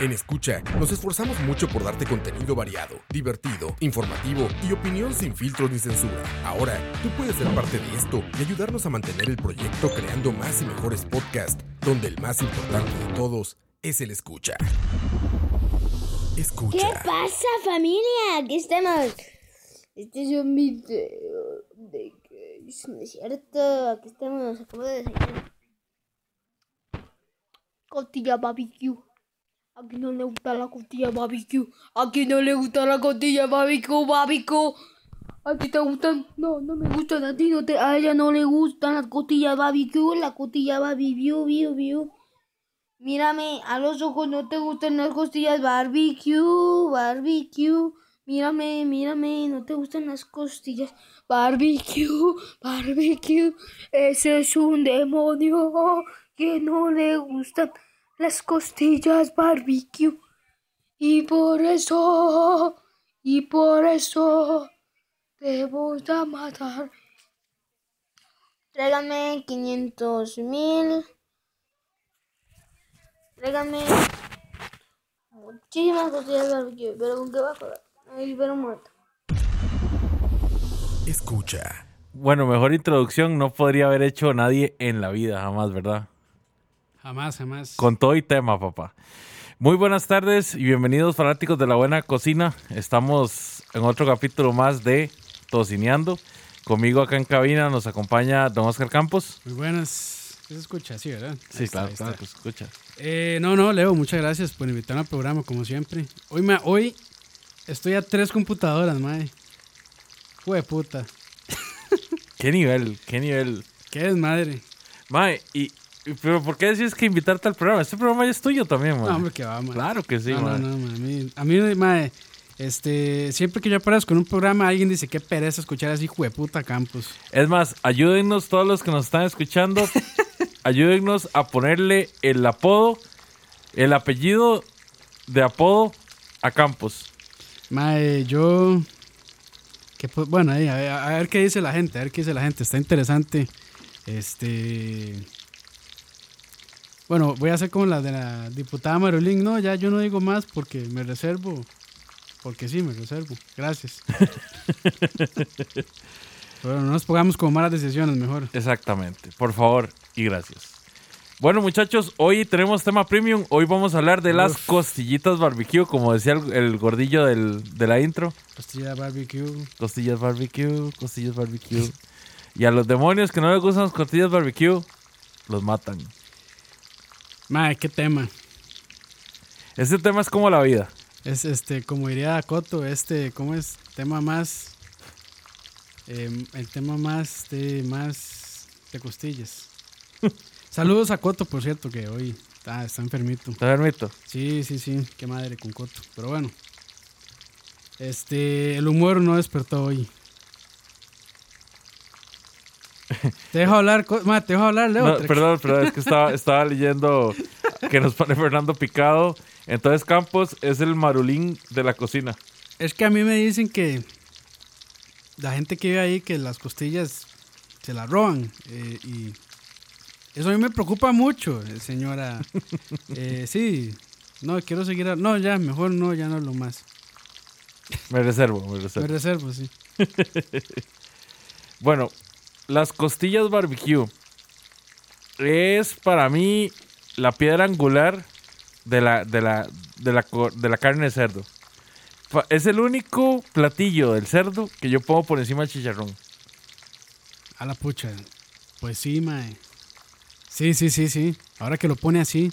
En Escucha, nos esforzamos mucho por darte contenido variado, divertido, informativo y opinión sin filtros ni censura. Ahora, tú puedes ser parte de esto y ayudarnos a mantener el proyecto creando más y mejores podcasts, donde el más importante de todos es el escucha. Escucha. ¿Qué pasa, familia? Aquí estamos. Este es un video de que no es cierto. Aquí estamos. Acabo de desayunar. Costilla barbecue. Aquí no le gusta la costilla barbecue. Aquí no le gusta la costilla barbecue, barbecue. ¿A ti te gustan? No, no me gustan. A ti no te, a ella no le gustan las costillas barbecue. La costilla barbecue, viu, viu. Mírame, a los ojos no te gustan las costillas barbecue, barbecue. Mírame, mírame, no te gustan las costillas barbecue, barbecue. Ese es un demonio que no le gustan las costillas barbecue. Y por eso, y por eso, te voy a matar. Tráigame 500 mil. Tráigame muchísimas costillas barbecue. Pero con qué va a pero muerto. Escucha. Bueno, mejor introducción no podría haber hecho nadie en la vida, jamás, ¿verdad? Jamás, jamás. Con todo y tema, papá. Muy buenas tardes y bienvenidos fanáticos de la buena cocina. Estamos en otro capítulo más de Tocineando. Conmigo acá en cabina nos acompaña don Oscar Campos. Muy buenas. ¿Se escucha? Sí, ¿verdad? Sí, Ahí claro, está. claro, pues escucha. Eh, no, no, Leo, muchas gracias por invitarme al programa, como siempre. Hoy, me, hoy estoy a tres computadoras, mae. Jue puta. ¿Qué nivel? ¿Qué nivel? ¿Qué desmadre? Mae, y- pero ¿por qué decís que invitarte al programa? Este programa ya es tuyo también, mae. No, hombre, que va, mae. Claro que sí, no, no, no, mae. A mí, a mí, este, siempre que yo aparezco en un programa, alguien dice, qué pereza escuchar así, puta Campos. Es más, ayúdennos todos los que nos están escuchando. ayúdennos a ponerle el apodo, el apellido de apodo a Campos. Mae, yo... que bueno, ahí, a, ver, a ver qué dice la gente, a ver qué dice la gente. Está interesante. Este... Bueno, voy a hacer como la de la diputada Marolín. No, ya yo no digo más porque me reservo. Porque sí, me reservo. Gracias. Pero no nos pongamos como malas decisiones, mejor. Exactamente. Por favor y gracias. Bueno, muchachos, hoy tenemos tema premium. Hoy vamos a hablar de las Uf. costillitas barbecue, como decía el, el gordillo del- de la intro. Costilla barbecue. Costillas barbecue, costillas barbecue. Y a los demonios que no les gustan las costillas barbecue, los matan. Mae, qué tema. Este tema es como la vida. Es este, como diría Coto, este, ¿cómo es? Tema más. eh, el tema más de más de costillas. Saludos a Coto, por cierto, que hoy está, está enfermito. ¿Te permito? Sí, sí, sí, qué madre con Coto. Pero bueno. Este, el humor no despertó hoy. Te dejo hablar, ma, te dejo hablar, Leo. No, perdón, perdón, es que estaba, estaba leyendo que nos pone Fernando Picado. Entonces Campos es el marulín de la cocina. Es que a mí me dicen que la gente que vive ahí, que las costillas se las roban. eh, y eso a mí me preocupa mucho, eh, señora. Eh, sí, no, quiero seguir. a- No, ya, mejor no, ya no lo más. Me reservo, me Me reservo. reservo, sí. Bueno, las costillas barbecue es para mí la piedra angular de la, de la, de la, de la carne de cerdo. Es el único platillo del cerdo que yo pongo por encima del chicharrón. A la pucha. Pues sí, mae. Sí, sí, sí, sí. Ahora que lo pone así.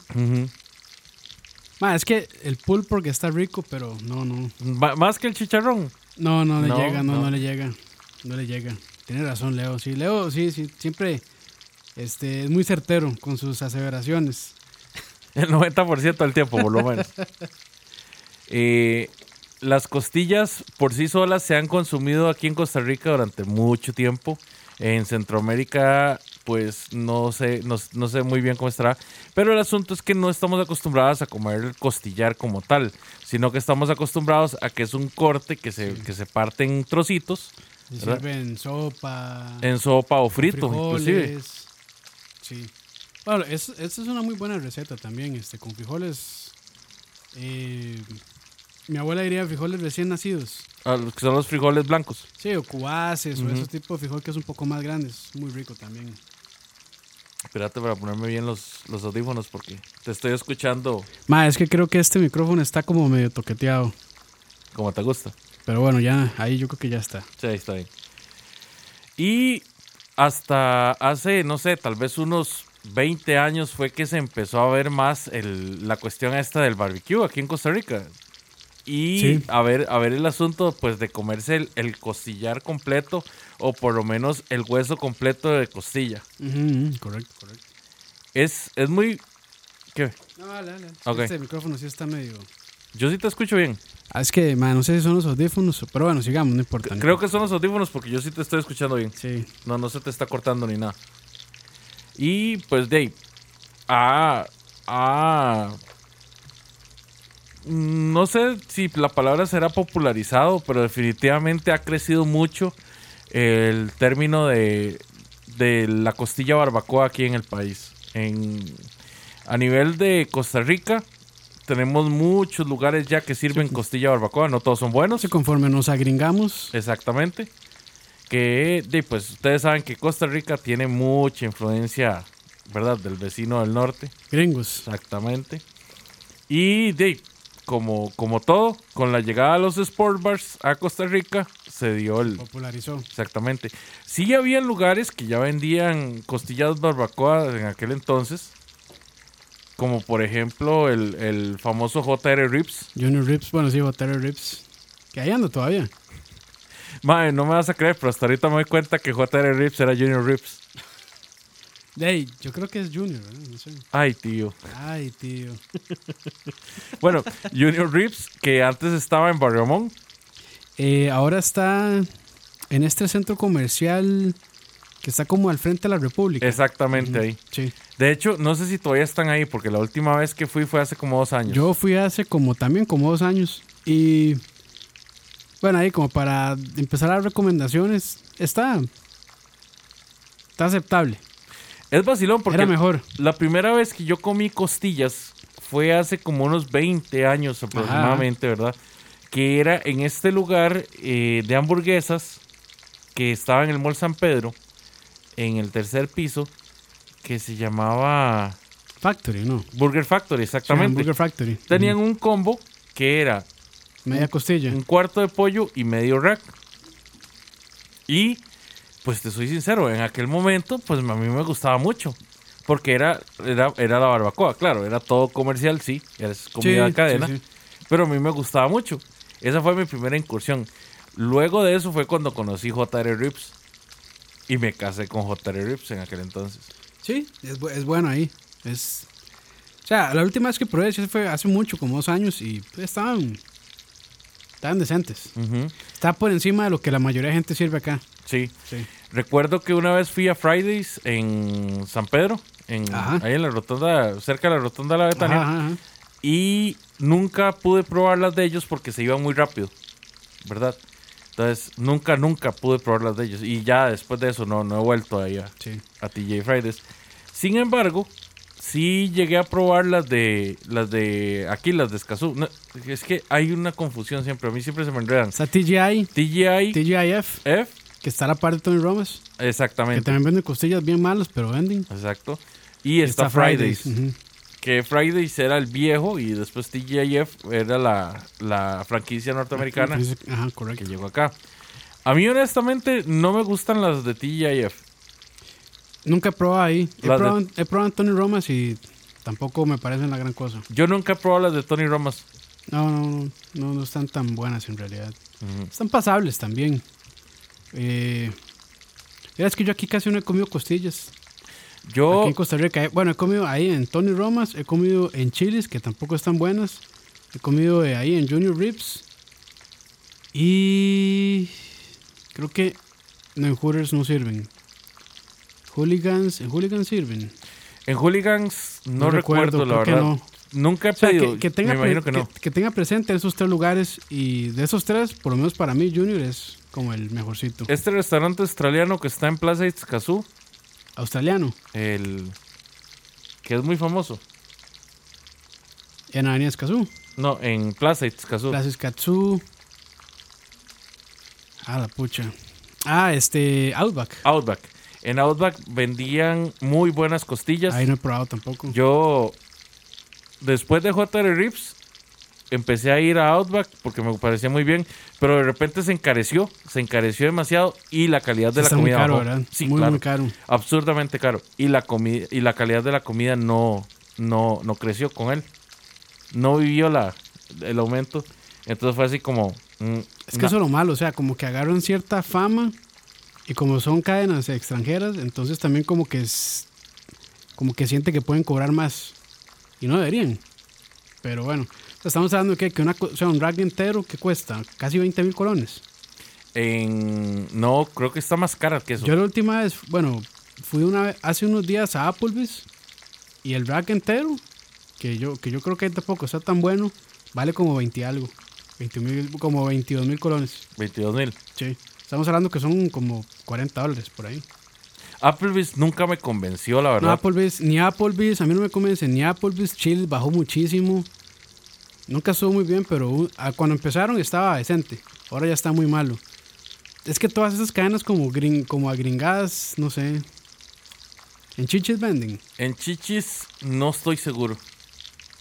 Ma, es que el pulled pork está rico, pero no, no. Más que el chicharrón. No, no le No, llega, no, no. no, le llega. No le llega. Tiene razón, Leo. Sí, Leo, sí, sí. Siempre este, es muy certero con sus aseveraciones. El 90% del tiempo, por lo menos. Eh, las costillas por sí solas se han consumido aquí en Costa Rica durante mucho tiempo. En Centroamérica, pues no sé, no, no sé muy bien cómo estará. Pero el asunto es que no estamos acostumbrados a comer el costillar como tal, sino que estamos acostumbrados a que es un corte que se, que se parte en trocitos, Se ¿verdad? sirve en sopa. en sopa o frito, inclusive. frijoles. Sí. Bueno, es- esta es una muy buena receta también, este, con frijoles. eh, mi abuela diría frijoles recién nacidos. Ah, los que son los frijoles blancos. Sí, o cubaces, o Ujú. ese tipo de frijol que es un poco más grandes. Muy rico también. Espérate para ponerme bien los, los audífonos porque te estoy escuchando Ma, es que creo que este micrófono está como medio toqueteado. como te gusta. Pero bueno, ya, ahí yo creo que ya está. Sí, ahí está bien. Y hasta hace, no sé, tal vez unos 20 años fue que se empezó a ver más el- la cuestión esta del barbecue aquí en Costa Rica. Y Sí. a, ver, a ver el asunto pues de comerse el, el costillar completo o por lo menos el hueso completo de costilla. Correcto, correcto. Es, es muy... ¿Qué? No, dale, dale. Ok. Este micrófono sí está medio... Yo sí te escucho bien. Ah, es que, ma, no sé si son los audífonos, pero bueno, sigamos, no importa. Creo que son los audífonos porque yo sí te estoy escuchando bien. Sí. No, no se te está cortando ni nada. Y pues Dave, ah, ah, no sé si la palabra será popularizado, pero definitivamente ha crecido mucho el término de, de la costilla barbacoa aquí en el país. En, a nivel de Costa Rica, tenemos muchos lugares ya que sirven costilla barbacoa, no todos son buenos. Sí, conforme nos agringamos, Exactamente. Que, de, pues, ustedes saben que Costa Rica tiene mucha influencia, ¿verdad? Del vecino del norte. gringos. Exactamente. Y, de, como, como todo, con la llegada de los sport bars a Costa Rica, se dio el... Popularizó. Exactamente. Sí había lugares que ya vendían costillas barbacoa en aquel entonces. Como por ejemplo el, el famoso JR Rips. Junior Rips, bueno, sí, Butter Rips. Que ahí anda todavía. Madre, no me vas a creer, pero hasta ahorita me doy cuenta que JR Rips era Junior Rips. Hey, yo creo que es Junior, ¿eh? No sé. Ay, tío. Ay, tío. Bueno, Junior Rips, que antes estaba en Barriamón. Eh, ahora está en este centro comercial que está como al frente de la República. Exactamente ahí. Sí. De hecho, no sé si todavía están ahí, porque la última vez que fui fue hace como dos años. Yo fui hace como también como dos años y bueno ahí como para empezar las recomendaciones está está aceptable. Es vacilón porque Era mejor. la primera vez que yo comí costillas fue hace como unos 20 años aproximadamente, ¿verdad? Que era en este lugar eh, de hamburguesas que estaba en el Mall San Pedro, en el tercer piso, que se llamaba Factory, ¿no? Burger Factory, Sí, exactamente. Burger Factory. Tenían un combo que era Media costilla. un cuarto de pollo y medio rack. Y, pues te soy sincero, en aquel momento, pues a mí me gustaba mucho. Porque era, era, era la barbacoa, claro, era todo comercial, sí, era comida de cadena. sí. Pero a mí me gustaba mucho. Esa fue mi primera incursión. Luego de eso fue cuando conocí JR Rips. Y me casé con JR Rips en aquel entonces. Sí, es, bu- es bueno ahí. Es o sea, la última vez que probé fue hace mucho, como dos años y estaban estaban decentes. Está por encima de lo que la mayoría de gente sirve acá. Sí. Sí. Recuerdo que una vez fui a Fridays en San Pedro, en, Ajá. ahí en la rotonda, cerca de la rotonda de la Betania. Ajá, ajá. Y nunca pude probar las de ellos porque se iban muy rápido, ¿verdad? Entonces, nunca, nunca pude probar las de ellos. Y ya después de eso no, no he vuelto ahí a, Sí. a TJ Fridays. Sin embargo, sí llegué a probar las de las de aquí, las de Escazú. No, es que hay una confusión siempre, a mí siempre se me enredan. Está TGI, TGI TGIF, F, que está a la par de Tony Romas, que exactamente. también venden costillas bien malas, pero venden. Exacto. Y está, Fridays. ujú. Que Fridays era el viejo y después TGIF era la, la franquicia norteamericana que llegó acá. A mí honestamente no me gustan las de TGIF. Nunca he probado ahí. He Las de- probado, he probado en Tony Romas y tampoco me parecen la gran cosa. Yo nunca he probado las de Tony Romas. No, no, no, no, están tan buenas en realidad. Están pasables también. Eh, es que yo aquí casi no he comido costillas. Yo, Aquí en Costa Rica. eh, Bueno, he comido ahí en Tony Romas, he comido en Chilis, que tampoco están buenas. He comido eh, ahí en Junior Ribs. Y creo que no, en Hooters no sirven. Hooligans, en Hooligans sirven. En Hooligans no, No recuerdo, recuerdo, la verdad. no. Nunca he O sea, pedido. que, que tenga me imagino pre- que no. que- que tenga presente esos tres lugares y de esos tres, por lo menos para mí, Junior es como el mejorcito. Este restaurante australiano que está en Plaza Itzcazú, Australiano, el que es muy famoso. en Avenida Escazú. No, en Plaza Itzcazú. Plaza Escazú. Ah, la pucha. Ah, este, Outback. Outback. En Outback vendían muy buenas costillas. Ahí no he probado tampoco. Yo, después de JR Rips, empecé a ir a Outback porque me parecía muy bien, pero de repente se encareció, se encareció demasiado y la calidad de la Está muy comida caro, bajó. ¿verdad? Sí, muy, claro, muy caro. absurdamente caro y la comida y la calidad de la comida no no no creció con él. No vivió la el aumento, entonces fue así como mm, Es que eso es lo malo, o sea, como que agarran cierta fama y como son cadenas extranjeras, entonces también como que es como que siente que pueden cobrar más y no deberían. Pero bueno, estamos hablando de que, que una, o sea, un rack entero que cuesta casi 20 mil colones. en no creo que está más cara que eso. Yo la última vez, bueno, fui una vez, hace unos días a Applebee's y el rack entero, que yo, que yo creo que tampoco está tan bueno, vale como 20 y algo. 20 mil, como 22 mil colones. 22 mil. Sí. Estamos hablando que son como 40 dólares por ahí. Applebee's nunca me convenció, la No, verdad. Applebee's, ni Applebee's, a mí no me convence, ni Applebee's, Chile bajó muchísimo. Nunca estuvo muy bien, pero cuando empezaron estaba decente. Ahora ya está muy malo. Es que todas esas cadenas como, gring, como agringadas, no sé. En chichis venden. En Chichis no estoy seguro.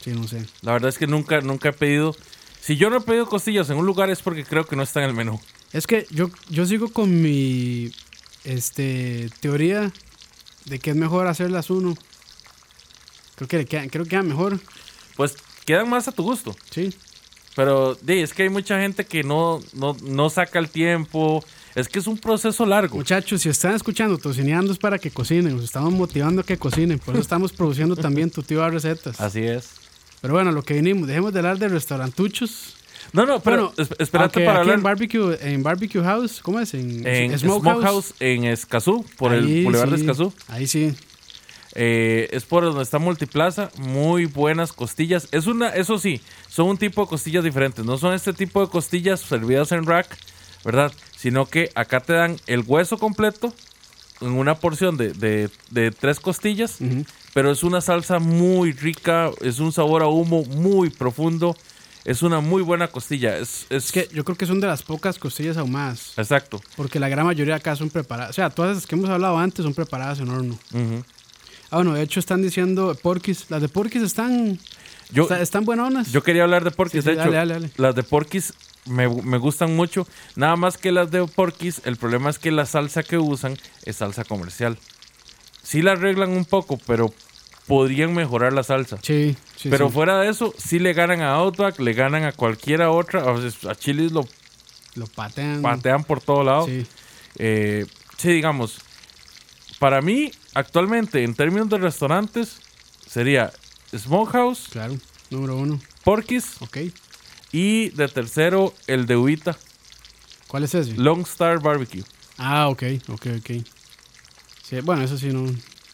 Sí, no sé. La verdad es que nunca, nunca he pedido. Si yo no he pedido costillas en un lugar es porque creo que no está en el menú. Es que yo, yo sigo con mi este, teoría de que es mejor hacerlas uno. Creo que, le queda, creo que queda mejor. Pues quedan más a tu gusto. Sí. Pero di, es que hay mucha gente que no, no, no saca el tiempo. Es que es un proceso largo. Muchachos, si están escuchando Tocineando es para que cocinen, los estamos motivando a que cocinen, por eso estamos produciendo también tu tío recetas. Así es. Pero bueno, lo que vinimos, dejemos de hablar de restaurantuchos. No, no, pero Bueno, es- espérate para aquí hablar en barbecue, en barbecue house, ¿cómo es? En, en Smokehouse. En Escazú, por el Boulevard de Escazú. Ahí sí. Eh, es por donde está Multiplaza. Muy buenas costillas. Es una, eso sí, son un tipo de costillas diferentes. No son este tipo de costillas servidas en rack, ¿verdad? Sino que acá te dan el hueso completo en una porción de, de- de tres costillas. Pero es una salsa muy rica. Es un sabor a humo muy profundo. Es una muy buena costilla. Es, es, Es que yo creo que son de las pocas costillas ahumadas, Exacto. porque la gran mayoría acá son preparadas. O sea, todas las que hemos hablado antes son preparadas en horno. Ah, bueno, de hecho están diciendo Porquis. Las de Porquis están, Yo, está- están buenonas. Yo quería hablar de Porquis, Sí, sí, de hecho, dale, dale, dale. las de Porquis me, me gustan mucho. Nada más que las de Porquis, el problema es que la salsa que usan es salsa comercial. Sí la arreglan un poco, pero podrían mejorar la salsa. Sí, sí. pero sí. fuera de eso, sí le ganan a Outback, le ganan a cualquiera otra. A Chili's lo lo patean. patean por todo lado. Sí. Eh, sí, digamos, para mí, actualmente, en términos de restaurantes, sería Smokehouse, Claro, número uno. Porky's Ok. y de tercero el de Ubita, ¿Cuál es ese? Long Star Barbecue. Ah, ok, ok, ok. Sí, bueno, eso sí no.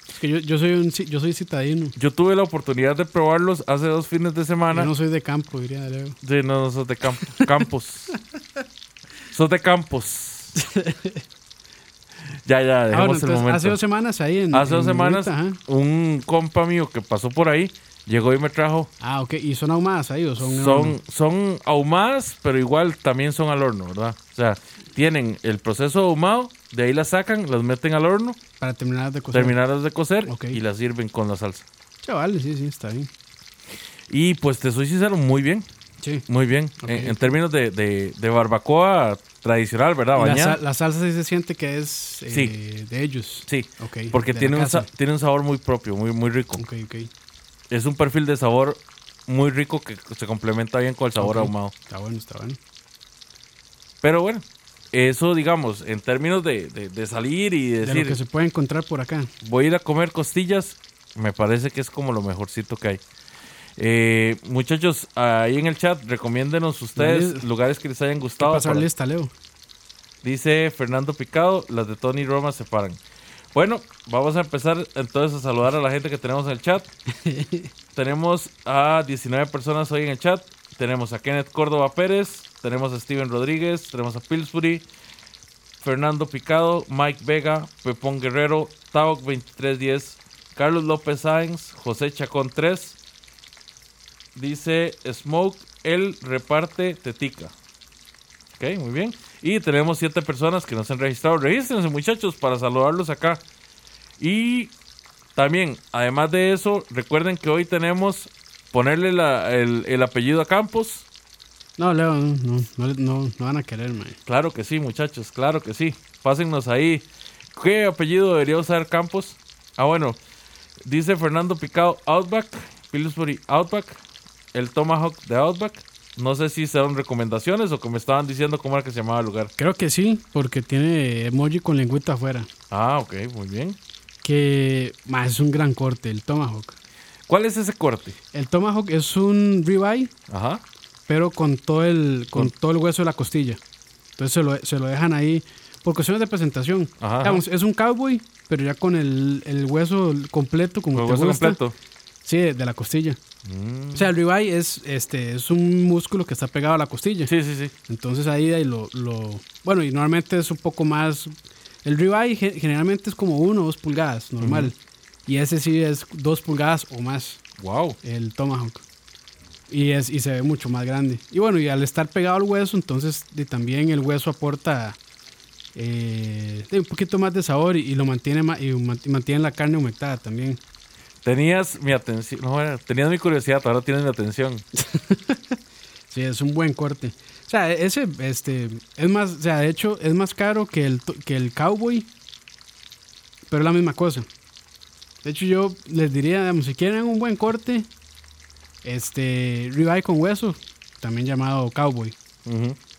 Es que yo, yo soy un yo soy citadino. Yo tuve la oportunidad de probarlos hace dos fines de semana. Yo no soy de campo, diría Leo. Sí, no, no, sos de camp- campos. sos de campos. ya, ya, Ah, bueno, dejemos el entonces, momento. hace dos semanas ahí en. Hace dos en semanas, Ubita, ajá. un compa mío que pasó por ahí, llegó y me trajo. Ah, ok. ¿Y son ahumadas ahí o son.? Son, son ahumadas, pero igual también son al horno, ¿verdad? O sea, tienen el proceso ahumado, de ahí las sacan, las meten al horno, Para terminar de cocer. terminadas de cocer Ok. y las sirven con la salsa. Chavales, sí, sí, está bien. Y pues te soy sincero, muy bien, Sí. muy bien. Ok. En, en términos de, de- de barbacoa tradicional, ¿verdad? La, sal- la salsa sí se siente que es eh, Sí. de ellos. Sí, porque de tiene un, tiene un sabor muy propio, muy, muy rico. Ok, ok. Es un perfil de sabor muy rico que se complementa bien con el sabor ahumado. Está bueno, está bueno. Pero bueno, eso digamos, en términos de, de- de salir y De decir, lo que se puede encontrar por acá. voy a ir a comer costillas, me parece que es como lo mejorcito que hay. Eh, muchachos, ahí en el chat, recomiéndenos ustedes lugares que les hayan ¿Qué gustado. pasar para- lista, Leo? Dice Fernando Picado, las de Tony y Roma se paran. Bueno, vamos a empezar entonces a saludar a la gente que tenemos en el chat. tenemos a 19 personas hoy en el chat. Tenemos a Kenneth Córdoba Pérez, tenemos a Steven Rodríguez, tenemos a Pillsbury, Fernando Picado, Mike Vega, Pepón Guerrero, Taok 2310, Carlos López Sáenz, José Chacón 3. Dice Smoke, él reparte tetica. Ok, muy bien. Y tenemos siete personas que nos han registrado. Regístrense, muchachos, para saludarlos acá. Y también, además de eso, recuerden que hoy tenemos ponerle la- el, el apellido a Campos. No, Leo, no, no, no, no, no van a querer, man. Claro que sí, muchachos, claro que sí. Pásennos ahí. ¿Qué apellido debería usar Campos? Ah, bueno. Dice Fernando Picado Outback, Pillsbury Outback, el Tomahawk de Outback. No sé si son recomendaciones o que me estaban diciendo cómo era que se llamaba el lugar. Creo que sí, porque tiene emoji con lengüita afuera. Ah, ok, muy bien. Que más es un gran corte, el Tomahawk. ¿Cuál es ese corte? El Tomahawk es un ribeye, Ajá. pero con todo el, con Con- todo el hueso de la costilla. Entonces se lo, se lo dejan ahí por cuestiones de presentación. Ajá, Digamos, es un cowboy, pero ya con el, el hueso completo, como te hueso gusta. completo. Sí, de, de la costilla. Mm. O sea, el ribeye es, este, es un músculo que está pegado a la costilla. Sí, sí, sí. Entonces ahí, ahí lo, lo- Bueno, y normalmente es un poco más... El ribeye ge- generalmente es como uno o dos pulgadas, normal. Y ese sí es dos pulgadas o más, Wow. el tomahawk. Y, es, y se ve mucho más grande. Y bueno, y al estar pegado al hueso, entonces también el hueso aporta eh, un poquito más de sabor y, y lo mantiene ma- y man- y mantiene la carne humectada también. Tenías mi atención. No, tenías mi curiosidad, ahora tienes mi atención. Sí, es un buen corte. O sea, ese este, es más, o sea, de hecho, es más caro que el, que el cowboy, pero es la misma cosa. De hecho, yo les diría, digamos, si quieren un buen corte, este, ribeye con hueso, también llamado cowboy.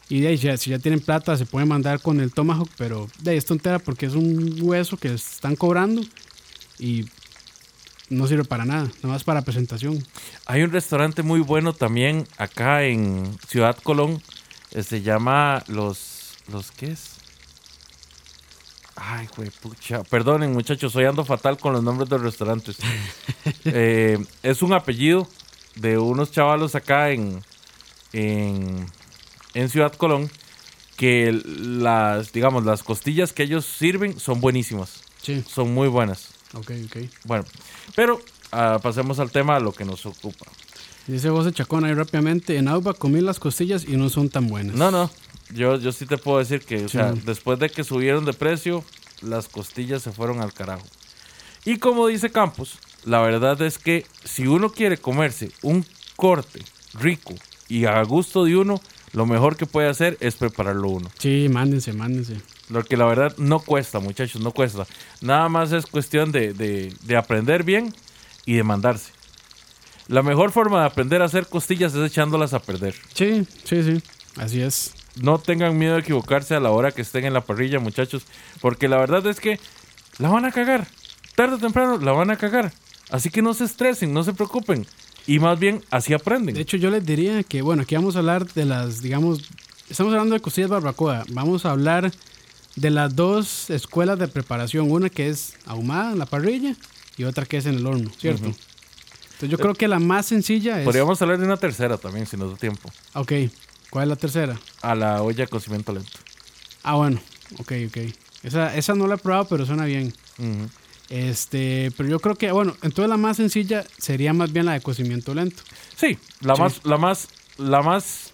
Y de ahí, ya- si ya tienen plata, se pueden mandar con el tomahawk, pero de ahí es tontera porque es un hueso que están cobrando y no sirve para nada, nada más para presentación. Hay un restaurante muy bueno también acá en Ciudad Colón. eh, Se llama Los. ¿Los qué es? Ay, güey, pucha. Perdonen, muchachos, hoy ando fatal con los nombres de los restaurantes. Eh, es un apellido de unos chavalos acá en, en, en Ciudad Colón que las, digamos, las costillas que ellos sirven son buenísimas. Sí, Son muy buenas. Ok, ok. Bueno, pero ah, pasemos al tema a lo que nos ocupa. Dice José Chacón ahí rápidamente, en Outback comí las costillas y no son tan buenas. No, no. Yo, yo sí te puedo decir que, o Sí. sea, después de que subieron de precio, las costillas se fueron al carajo. Y como dice Campos, la verdad es que si uno quiere comerse un corte rico y a gusto de uno, lo mejor que puede hacer es prepararlo uno. Sí, mándense, mándense. Lo que la verdad no cuesta, muchachos, no cuesta. Nada más es cuestión de, de- de aprender bien y de mandarse. La mejor forma de aprender a hacer costillas es echándolas a perder. Sí, sí, sí. Así es. No tengan miedo de equivocarse a la hora que estén en la parrilla, muchachos. Porque la verdad es que la van a cagar. Tarde o temprano la van a cagar. Así que no se estresen, no se preocupen. Y más bien así aprenden. De hecho, yo les diría que, bueno, aquí vamos a hablar de las, digamos, estamos hablando de costillas barbacoa. Vamos a hablar de las dos escuelas de preparación. Una que es ahumada en la parrilla y otra que es en el horno, ¿cierto? Entonces yo creo que la más sencilla es... Podríamos hablar de una tercera también, si nos da tiempo. Ok, ¿cuál es la tercera? A la olla de cocimiento lento. Ah, bueno, ok, ok. Esa, esa no la he probado, pero suena bien. Este, pero yo creo que, bueno, entonces la más sencilla sería más bien la de cocimiento lento. Sí, la Sí. más, la más, la más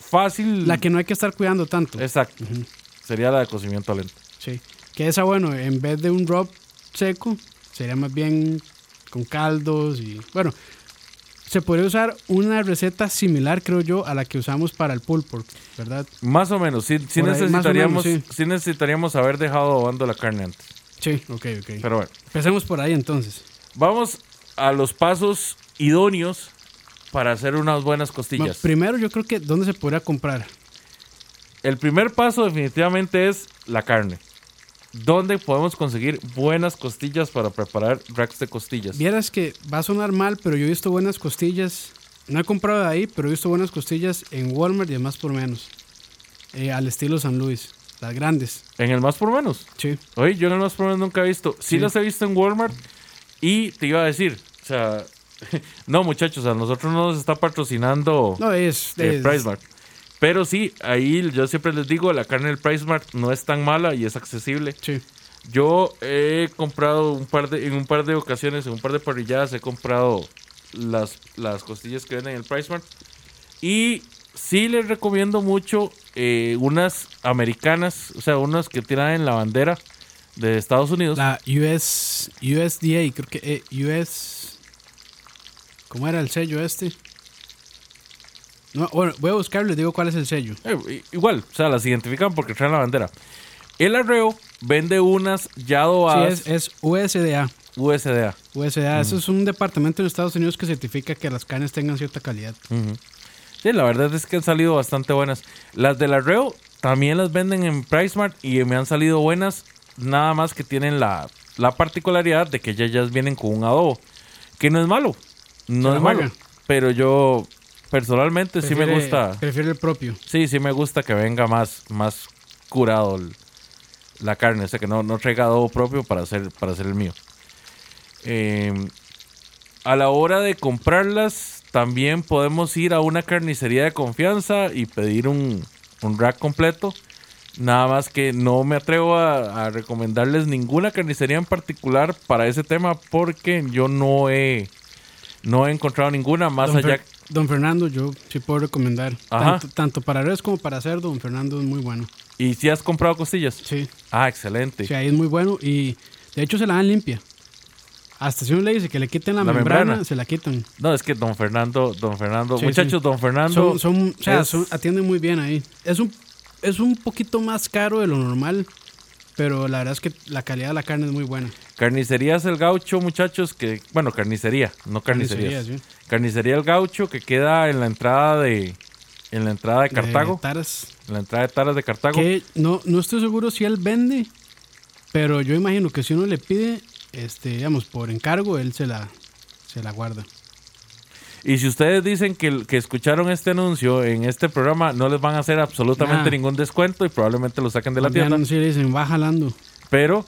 fácil. La que no hay que estar cuidando tanto. Exacto. Sería la de cocimiento lento. Sí. Que esa, bueno, en vez de un rub seco, sería más bien con caldos y, bueno, se podría usar una receta similar, creo yo, a la que usamos para el pulled pork, ¿verdad? Más o menos. Sí, sí necesitaríamos, menos, sí necesitaríamos haber dejado adobando la carne antes. Sí, ok, ok. Pero bueno. Empecemos por ahí entonces. Vamos a los pasos idóneos para hacer unas buenas Bueno, costillas. primero yo creo que, ¿dónde se podría comprar? El primer paso definitivamente es la carne. ¿dónde podemos conseguir buenas costillas para preparar racks de costillas? Vieras que va a sonar mal, pero yo he visto buenas costillas. No he comprado de ahí, pero he visto buenas costillas en Walmart y demás por menos. Eh, al estilo San Luis. Las grandes. En el más por menos. Sí. Oye, yo en el más por menos nunca he visto. Sí, Sí. las he visto en Walmart y te iba a decir, o sea, no muchachos, a nosotros no nos está patrocinando No, es. eh, es- PriceMart. Pero sí, ahí yo siempre les digo, la carne del PriceMart no es tan mala y es accesible. Sí. Yo he comprado un par de, en un par de ocasiones, en un par de parrilladas, he comprado las, las costillas que venden en el PriceMart. Y sí les recomiendo mucho eh, unas americanas, o sea, unas que tiran en la bandera de Estados Unidos. La US, USDA, creo que eh, US. ¿Cómo era el sello este? No, bueno, voy a buscarlo y les digo cuál es el sello. Eh, igual, o sea, las identifican porque traen la bandera. El arreo vende unas ya Sí, adobadas es, es USDA. USDA. USDA, eso es un departamento en Estados Unidos que certifica que las carnes tengan cierta calidad. Sí, la verdad es que han salido bastante buenas. Las del arreo también las venden en PriceMart y me han salido buenas, nada más que tienen la, la particularidad de que ya ellas vienen con un adobo, que no es malo, no es malo, pero yo personalmente sí me Prefiere- gusta, Prefiere el propio. sí, sí me gusta que venga más, más curado el- la carne, o sea que no, no traiga adobo propio para hacer, para hacer el mío. Eh, a la hora de comprarlas, también podemos ir a una carnicería de confianza y pedir un, un rack completo. Nada más que no me atrevo a, a recomendarles ninguna carnicería en particular para ese tema porque yo no he, no he encontrado ninguna más Don, allá. Fer- don Fernando, yo sí puedo recomendar. Tanto, tanto para res como para cerdo, Don Fernando es muy bueno. ¿Y si has comprado costillas? Sí, Ah, excelente. sí, ahí es muy bueno y de hecho se la dan limpia. Hasta si uno le dice que le quiten la, La membrana, membrana. se la quitan. No, es que don Fernando, don Fernando, Sí, muchachos, sí. don Fernando. Son, son, o sea, es- son- atienden muy bien ahí. Es un, es un poquito más caro de lo normal, pero la verdad es que la calidad de la carne es muy buena. Carnicerías El Gaucho, muchachos, que, bueno, carnicería, no carnicerías. Carnicería, sí. Carnicería El Gaucho, que queda en la entrada de, en la entrada de Cartago, De taras. en la entrada de Taras de Cartago. Que no, no estoy seguro si él vende, pero yo imagino que si uno le pide, este, digamos, por encargo, él se la, se la guarda. Y si ustedes dicen que, que escucharon este anuncio en este programa, no les van a hacer absolutamente Nah. ningún descuento y probablemente lo saquen de la bien, tienda. le dicen, va jalando. Pero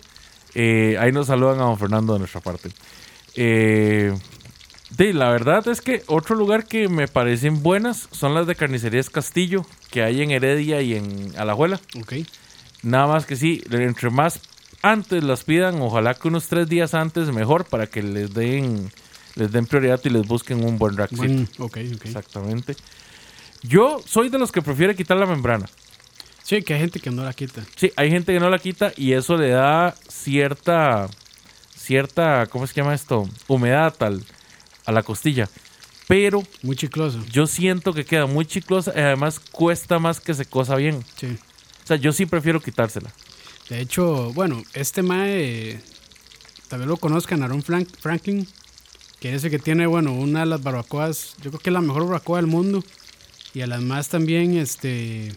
eh, ahí nos saludan a don Fernando de nuestra parte. Eh, sí, la verdad es que otro lugar que me parecen buenas son las de Carnicerías Castillo, que hay en Heredia y en Alajuela. Ok. Nada más que sí, entre más antes las pidan, ojalá que unos tres días antes mejor para que les den les den prioridad y les busquen un buen rack. Bueno, ok, ok. Exactamente. Yo soy de los que prefiere quitar la membrana. Sí, que hay gente que no la quita. Sí, hay gente que no la quita y eso le da cierta, cierta, ¿cómo se llama esto? Humedad al, a la costilla. Pero Muy chicloso. yo siento que queda muy chiclosa y además cuesta más que se cosa bien. Sí. O sea, yo sí prefiero quitársela. De hecho, bueno, este mae, tal vez lo conozcan, Aaron Frank- Franklin, que es el que tiene, bueno, una de las barbacoas, yo creo que es la mejor barbacoa del mundo. Y a las más también, este,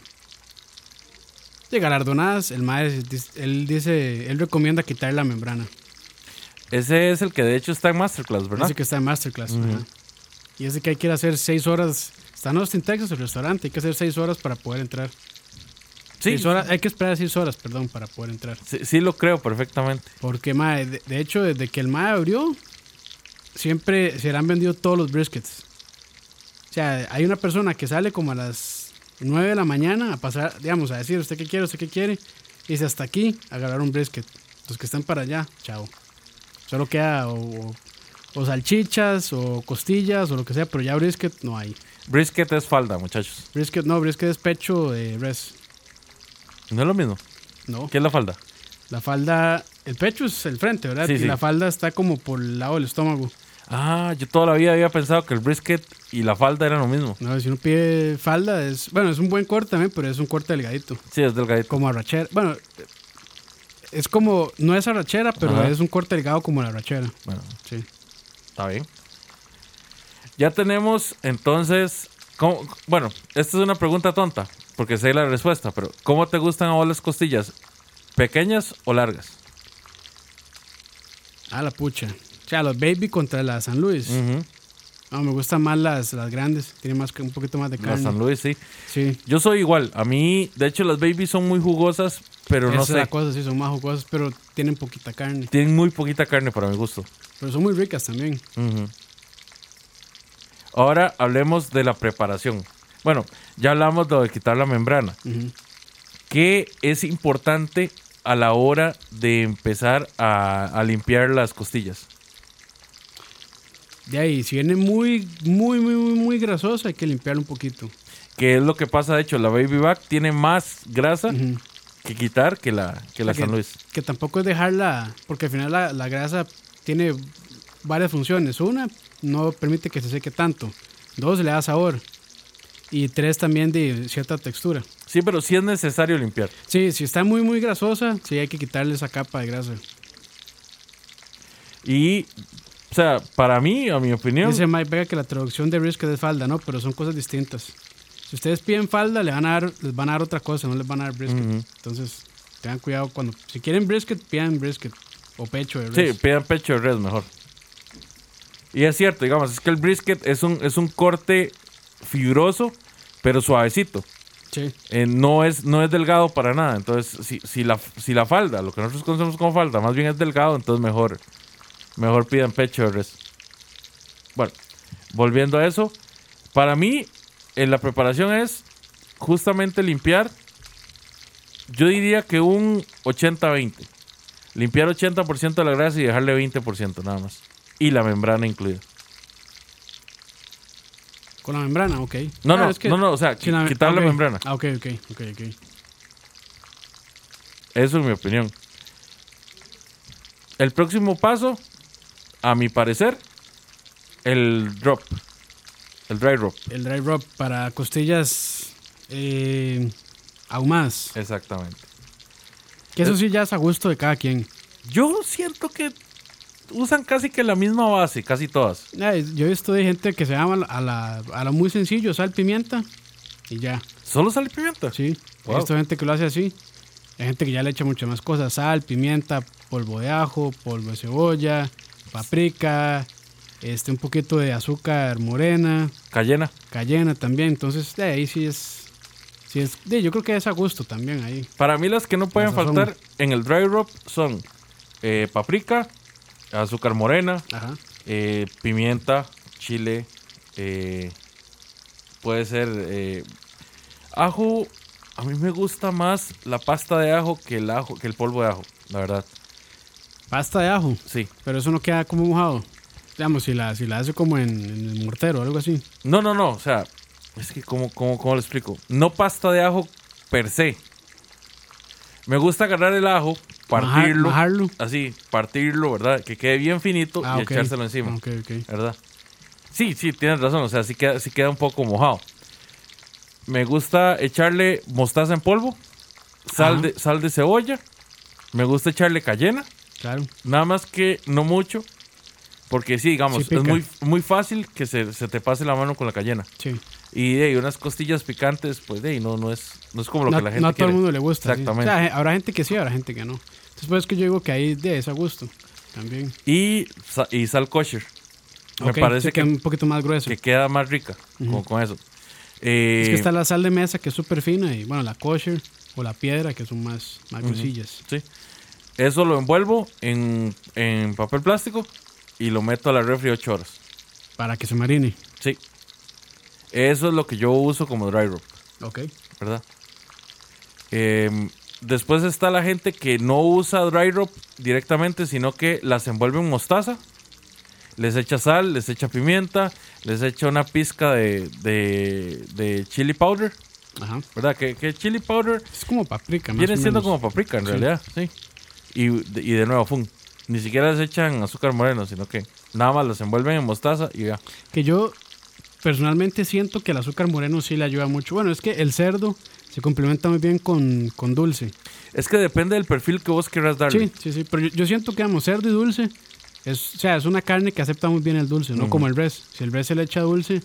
de galardonadas, el mae, él dice, él recomienda quitar la membrana. Ese es el que de hecho está en Masterclass, ¿verdad? Dice que está en Masterclass. Ujú. ajá. Y ese que hay que ir a hacer seis horas, está en Austin, Texas, el restaurante, hay que hacer seis horas para poder entrar. Sí, Seis horas, hay que esperar seis horas, perdón, para poder entrar. sí, sí lo creo perfectamente. Porque, mae, de, de hecho, desde que el mae abrió, siempre se le han vendido todos los briskets. O sea, hay una persona que sale como a las 9 de la mañana a pasar, digamos, a decir, ¿usted qué quiere? ¿Usted qué quiere? Y dice, hasta aquí, agarrar un brisket. Los que están para allá, chao. Solo queda o, o salchichas o costillas o lo que sea, pero ya brisket no hay. Brisket es falda, muchachos. Brisket, no, brisket es pecho de res. No es lo mismo. No. ¿Qué es la falda? La falda, el pecho es el frente, ¿verdad? Sí, y sí. la falda está como por el lado del estómago. Ah, yo toda la vida había pensado que el brisket y la falda eran lo mismo. No, si uno pide falda, es bueno, es un buen corte también, pero es un corte delgadito. Sí, es delgadito. Como arrachera. Bueno, es como, no es arrachera, pero Ajá. es un corte delgado como la arrachera. Bueno, Sí. está bien. Ya tenemos entonces. ¿cómo- Bueno, esta es una pregunta tonta, porque sé la respuesta, pero ¿cómo te gustan a vos las costillas? ¿Pequeñas o largas? Ah, la pucha. O sea, los baby contra la San Luis. No, me gustan más las, las grandes. Tienen más un poquito más de carne. San Luis, sí. Sí. Yo soy igual. A mí, de hecho, las babies son muy jugosas, pero Esa no sé. la cosa, sí, son más jugosas, pero tienen poquita carne. Tienen muy poquita carne para mi gusto. Pero son muy ricas también. Ujú. Ahora hablemos de la preparación. Bueno, ya hablamos de, lo de quitar la membrana. Ujú. ¿Qué es importante a la hora de empezar a, a limpiar las costillas? De ahí, si viene muy, muy, muy, muy, muy grasosa, hay que limpiarlo un poquito. ¿Qué es lo que pasa? De hecho, la baby back tiene más grasa que quitar que la, que la O sea, San Luis. Que tampoco es dejarla, porque al final la, la grasa tiene varias funciones. Una, no permite que se seque tanto. Dos, le da sabor. Y tres, también de cierta textura. Sí, pero sí es necesario limpiar. Sí, si está muy, muy grasosa, sí hay que quitarle esa capa de grasa. Y, o sea, para mí, a mi opinión, Dice Mike Vega que la traducción de brisket es falda, ¿no? Pero son cosas distintas. Si ustedes piden falda, le van a dar, les van a dar otra cosa, no les van a dar brisket. Entonces, tengan cuidado cuando... Si quieren brisket, pidan brisket. O pecho de sí, res. pidan pecho de res mejor. Y es cierto, digamos, es que el brisket es un, es un corte fibroso, pero suavecito. Sí. Eh, no, es, no es delgado para nada. Entonces, si, si, la, si la falda, lo que nosotros conocemos como falda, más bien es delgado, entonces mejor, mejor pidan pecho de res. Bueno, volviendo a eso, para mí, en la preparación es justamente limpiar, yo diría que un 80-20. Limpiar 80% de la grasa y dejarle 20% nada más. Y la membrana incluida. Con la membrana, ok. No, Ah, no, es que- no, no, o sea, sin la- quitar la ok. membrana. Ah, ok, ok, ok, ok. Eso es mi opinión. El próximo paso, a mi parecer, el drop. El dry drop. El dry rub para costillas eh, ahumadas. Exactamente. Que eso sí ya es a gusto de cada quien. Yo siento que usan casi que la misma base, casi todas. Eh, Yo he visto de gente que se llama a la, a la muy sencillo, sal, pimienta y ya. Solo sale pimienta. Sí, Wow. he visto gente que lo hace así. Hay gente que ya le echa muchas más cosas, sal, pimienta, polvo de ajo, polvo de cebolla, paprika, este un poquito de azúcar morena, Cayena. cayena también. Entonces, de ahí sí es, sí es, de, yo creo que es a gusto también ahí. Para mí las que no pueden faltar en el dry drop son eh, paprika, azúcar morena, Ajá. eh, pimienta, chile, eh, puede ser ajo. A mí me gusta más la pasta de ajo que el ajo, que el polvo de ajo, la verdad. Pasta de ajo, Sí. pero eso no queda como mojado. Digamos, si la, si la hace como en, en el mortero o algo así. No, no, no. O sea, es que como, como, ¿cómo lo explico? No pasta de ajo per se. Me gusta agarrar el ajo, Majar- partirlo, majarlo. así, partirlo, ¿verdad? Que quede bien finito Ah, y echárselo encima. Ok, ok. ¿verdad? Sí, sí, tienes razón. O sea, sí queda, sí queda un poco mojado. Me gusta echarle mostaza en polvo, sal, Ajá. de, sal de cebolla. Me gusta echarle cayena, Claro. nada más que no mucho. Porque sí, digamos, Sí es muy, muy fácil que se, se te pase la mano con la cayena. Sí. Y de unas costillas picantes, pues de ahí, no, no, es, no es como lo no, que la gente no a todo quiere. el mundo le gusta. sí. Exactamente. O sea, habrá gente que sí, habrá gente que no. Entonces, por eso es que yo digo que ahí de es a gusto también. Y, y sal kosher. Me parece sí, que, queda un poquito más grueso. que queda más rica con, con eso. Eh, Es que está la sal de mesa que es súper fina y bueno, la kosher o la piedra que son más, más gruesillas. Sí. Eso lo envuelvo en, en papel plástico y lo meto a la refri 8 horas. Para que se marine. Sí. Eso es lo que yo uso como dry rub, Ok. ¿verdad? Em, después está la gente que no usa dry rub directamente, sino que las envuelve en mostaza. Les echa sal, les echa pimienta, les echa una pizca de, de, de chili powder, Ajá. ¿verdad? Que, que chili powder Es como paprika, más Viene siendo como paprika en Sí. realidad, sí. Y, de- y de nuevo, fun. Ni siquiera les echan azúcar moreno, sino que nada más los envuelven en mostaza y ya. Que yo personalmente siento que el azúcar moreno sí le ayuda mucho. Bueno, es que el cerdo se complementa muy bien con, con dulce. Es que depende del perfil que vos quieras darle. Sí, sí, sí. Pero yo, yo siento que, vamos, cerdo y dulce, es, o sea, es una carne que acepta muy bien el dulce, no Ujú. como el res. Si el res se le echa dulce,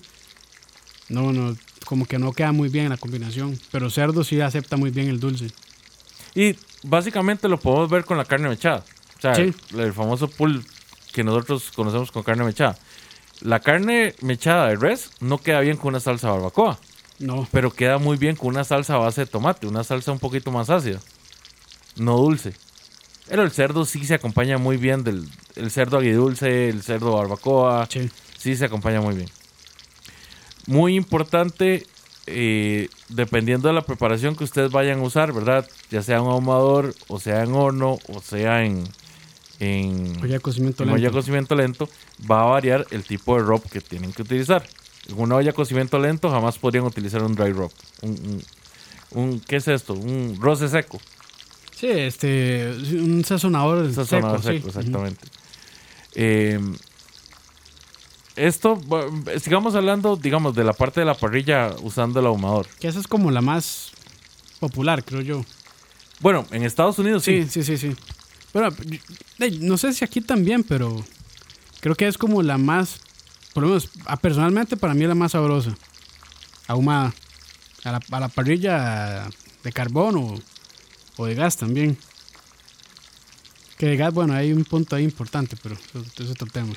no, no, como que no queda muy bien la combinación. Pero cerdo sí acepta muy bien el dulce. Y básicamente lo podemos ver con la carne mechada. O sea, Sí. el famoso pool que nosotros conocemos con carne mechada. La carne mechada de res no queda bien con una salsa barbacoa, No. pero queda muy bien con una salsa a base de tomate, una salsa un poquito más ácida, no dulce. Pero el cerdo sí se acompaña muy bien del el cerdo agridulce, el cerdo barbacoa, Sí. sí se acompaña muy bien. Muy importante, eh, dependiendo de la preparación que ustedes vayan a usar, ¿verdad? Ya sea un ahumador, o sea en horno, o sea en, en, Olla de cocimiento en cocimiento lento, va a variar el tipo de rub que tienen que utilizar. En una olla de cocimiento lento jamás podrían utilizar un dry rub. Un, un- un- ¿Qué es esto? Un roce seco. Sí, este, un sazonador, Sazonador seco, seco, sí. exactamente. Eh, esto, sigamos hablando, digamos, de la parte de la parrilla usando el ahumador. Que esa es como la más popular, creo yo. Bueno, en Estados Unidos sí. Sí, sí, sí, sí. Pero no sé si aquí también, pero creo que es como la más, por lo menos personalmente para mí es la más sabrosa. Ahumada. A la, a la parrilla de carbón o, o de gas también. Que de gas, bueno, hay un punto ahí importante, pero eso es otro tema.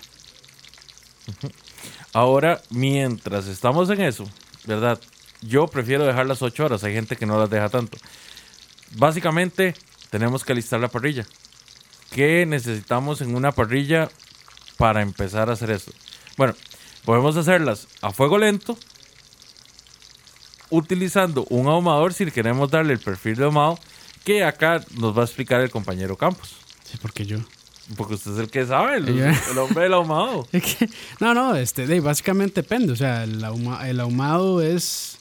Ahora, mientras estamos en eso, ¿verdad? Yo prefiero dejar las 8 horas. Hay gente que no las deja tanto. Básicamente, tenemos que alistar la parrilla. ¿Qué necesitamos en una parrilla para empezar a hacer esto? Bueno, podemos hacerlas a fuego lento, utilizando un ahumador si queremos darle el perfil de ahumado, que acá nos va a explicar el compañero Campos. Sí, porque yo. Porque usted es el que sabe, el, hombre del ahumado. No, no, este, básicamente depende. O sea, el, ahuma- el ahumado es,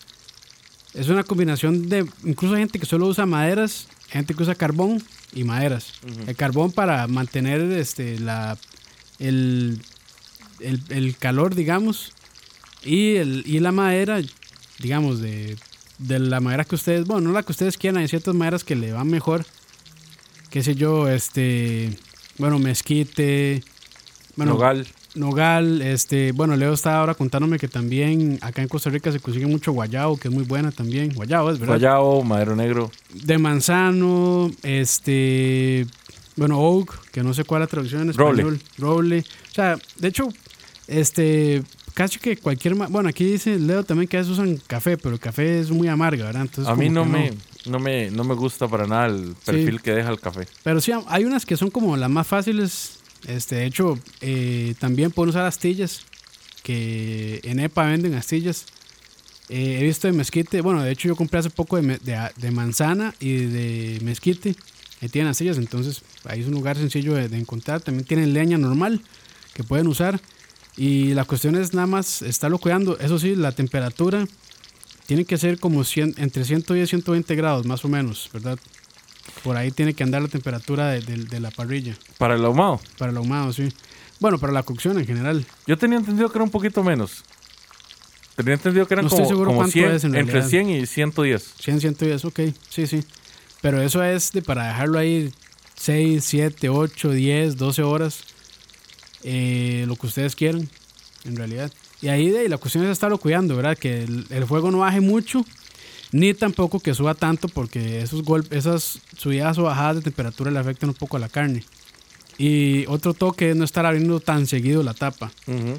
es una combinación de. Incluso hay gente que solo usa maderas, gente que usa carbón y maderas. El carbón para mantener este, la, el, el, el calor, digamos, y, el, y la madera, digamos, de, de la madera que ustedes. Bueno, no la que ustedes quieran, hay ciertas maderas que le van mejor. Qué sé yo, este. Bueno, mezquite. Bueno, Nogal. Nogal, este, bueno, Leo está ahora contándome que también acá en Costa Rica se consigue mucho guayabo, que es muy buena también. Guayabo, es verdad. Guayabo, madero negro. De manzano, este, bueno, oak, que no sé cuál es la traducción en Roble. español. Roble. O sea, de hecho, este, casi que cualquier, bueno, aquí dice Leo también que a veces usan café, pero el café es muy amarga, ¿verdad? Entonces, a mí no que me, no, me, no me gusta para nada el perfil que deja el café. Pero sí, hay unas que son como las más fáciles. Este, de hecho, eh, también pueden usar astillas. Que en EPA venden astillas. Eh, he visto de mezquite. Bueno, de hecho, yo compré hace poco de, de- de manzana y de mezquite. Ahí tienen astillas. Entonces, ahí es un lugar sencillo de, de encontrar. También tienen leña normal que pueden usar. Y la cuestión es nada más estarlo cuidando. Eso sí, la temperatura tiene que ser como 100 entre 110 y 120 grados, más o menos, ¿verdad? Por ahí tiene que andar la temperatura de, de- de la parrilla, Para el ahumado. para el ahumado, sí. Bueno, para la cocción en general. Yo tenía entendido que era un poquito menos. Tenía entendido que eran No estoy como, seguro como cuánto 100, es en entre realidad. 100 y 110. 100, 110, ok, sí, sí. Pero eso es de para dejarlo ahí 6, 7, 8, 10, 12 horas. eh, lo que ustedes quieran, en realidad. Y ahí de la cuestión es estarlo cuidando, ¿verdad? Que el, el fuego no baje mucho, ni tampoco que suba tanto, porque esos golpes, esas subidas o bajadas de temperatura le afectan un poco a la carne. Y otro toque es no estar abriendo tan seguido la tapa. Ujú.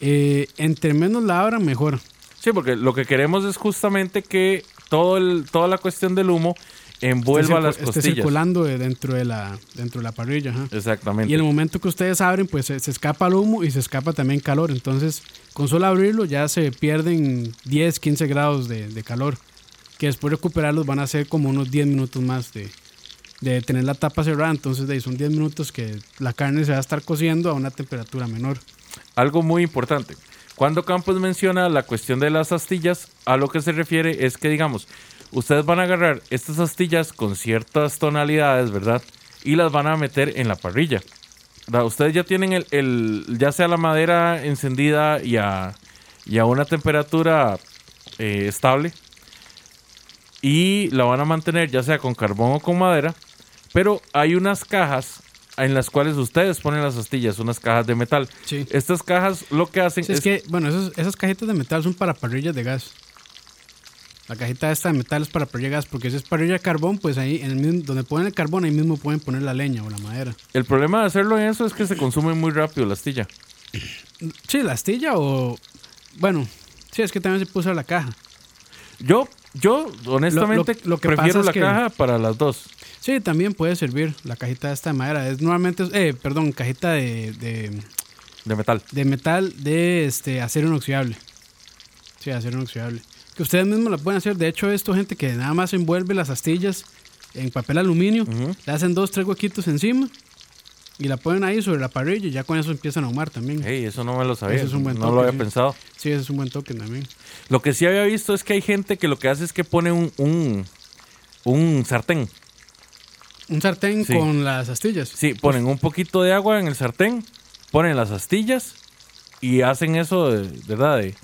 Eh, entre menos la abran, mejor. Sí, porque lo que queremos es justamente que todo el, toda la cuestión del humo envuelva las circu- esté costillas. circulando de- dentro de la, dentro de la parrilla. ajá. Exactamente. Y en el momento que ustedes abren, pues se, se escapa el humo y se escapa también calor. Entonces, con solo abrirlo ya se pierden 10, 15 grados de, de calor. Que después recuperarlos van a ser como unos 10 minutos más de, de tener la tapa cerrada. Entonces, de ahí son 10 minutos que la carne se va a estar cociendo a una temperatura menor. Algo muy importante. Cuando Campos menciona la cuestión de las astillas, a lo que se refiere es que, digamos, ustedes van a agarrar estas astillas con ciertas tonalidades, ¿verdad? Y las van a meter en la parrilla. ¿Verdad? Ustedes ya tienen el, el- ya sea la madera encendida y a, y a una temperatura eh, estable. Y la van a mantener ya sea con carbón o con madera. Pero hay unas cajas en las cuales ustedes ponen las astillas, unas cajas de metal. Sí. Estas cajas lo que hacen Sí, es, es que, bueno, esos- esas cajitas de metal son para parrillas de gas. La cajita esta de metal es para parrilla de gas, porque si es parrilla de carbón, pues ahí en el mismo, donde ponen el carbón, ahí mismo pueden poner la leña o la madera. El problema de hacerlo en eso es que se consume muy rápido la astilla. Sí, la astilla o... Bueno, sí, es que también se puso la caja. Yo, yo honestamente, Lo- lo- lo que prefiero pasa es la que- caja para las dos. Sí, también puede servir la cajita esta de madera. Es normalmente, eh, perdón, cajita de, de, De metal. de metal de este acero inoxidable. Sí, acero inoxidable. Que ustedes mismos la pueden hacer. De hecho, esto gente que nada más envuelve las astillas en papel aluminio, le hacen dos, tres huequitos encima y la ponen ahí sobre la parrilla y ya con eso empiezan a ahumar también. Hey, eso no me lo sabía. Ese es un buen no toque, lo había sí. pensado. Sí, ese es un buen toque también. Lo que sí había visto es que hay gente que lo que hace es que pone un, un, un sartén. Un sartén Sí. con las astillas. Sí, ponen un poquito de agua en el sartén, ponen las astillas y hacen eso, de, ¿verdad? De,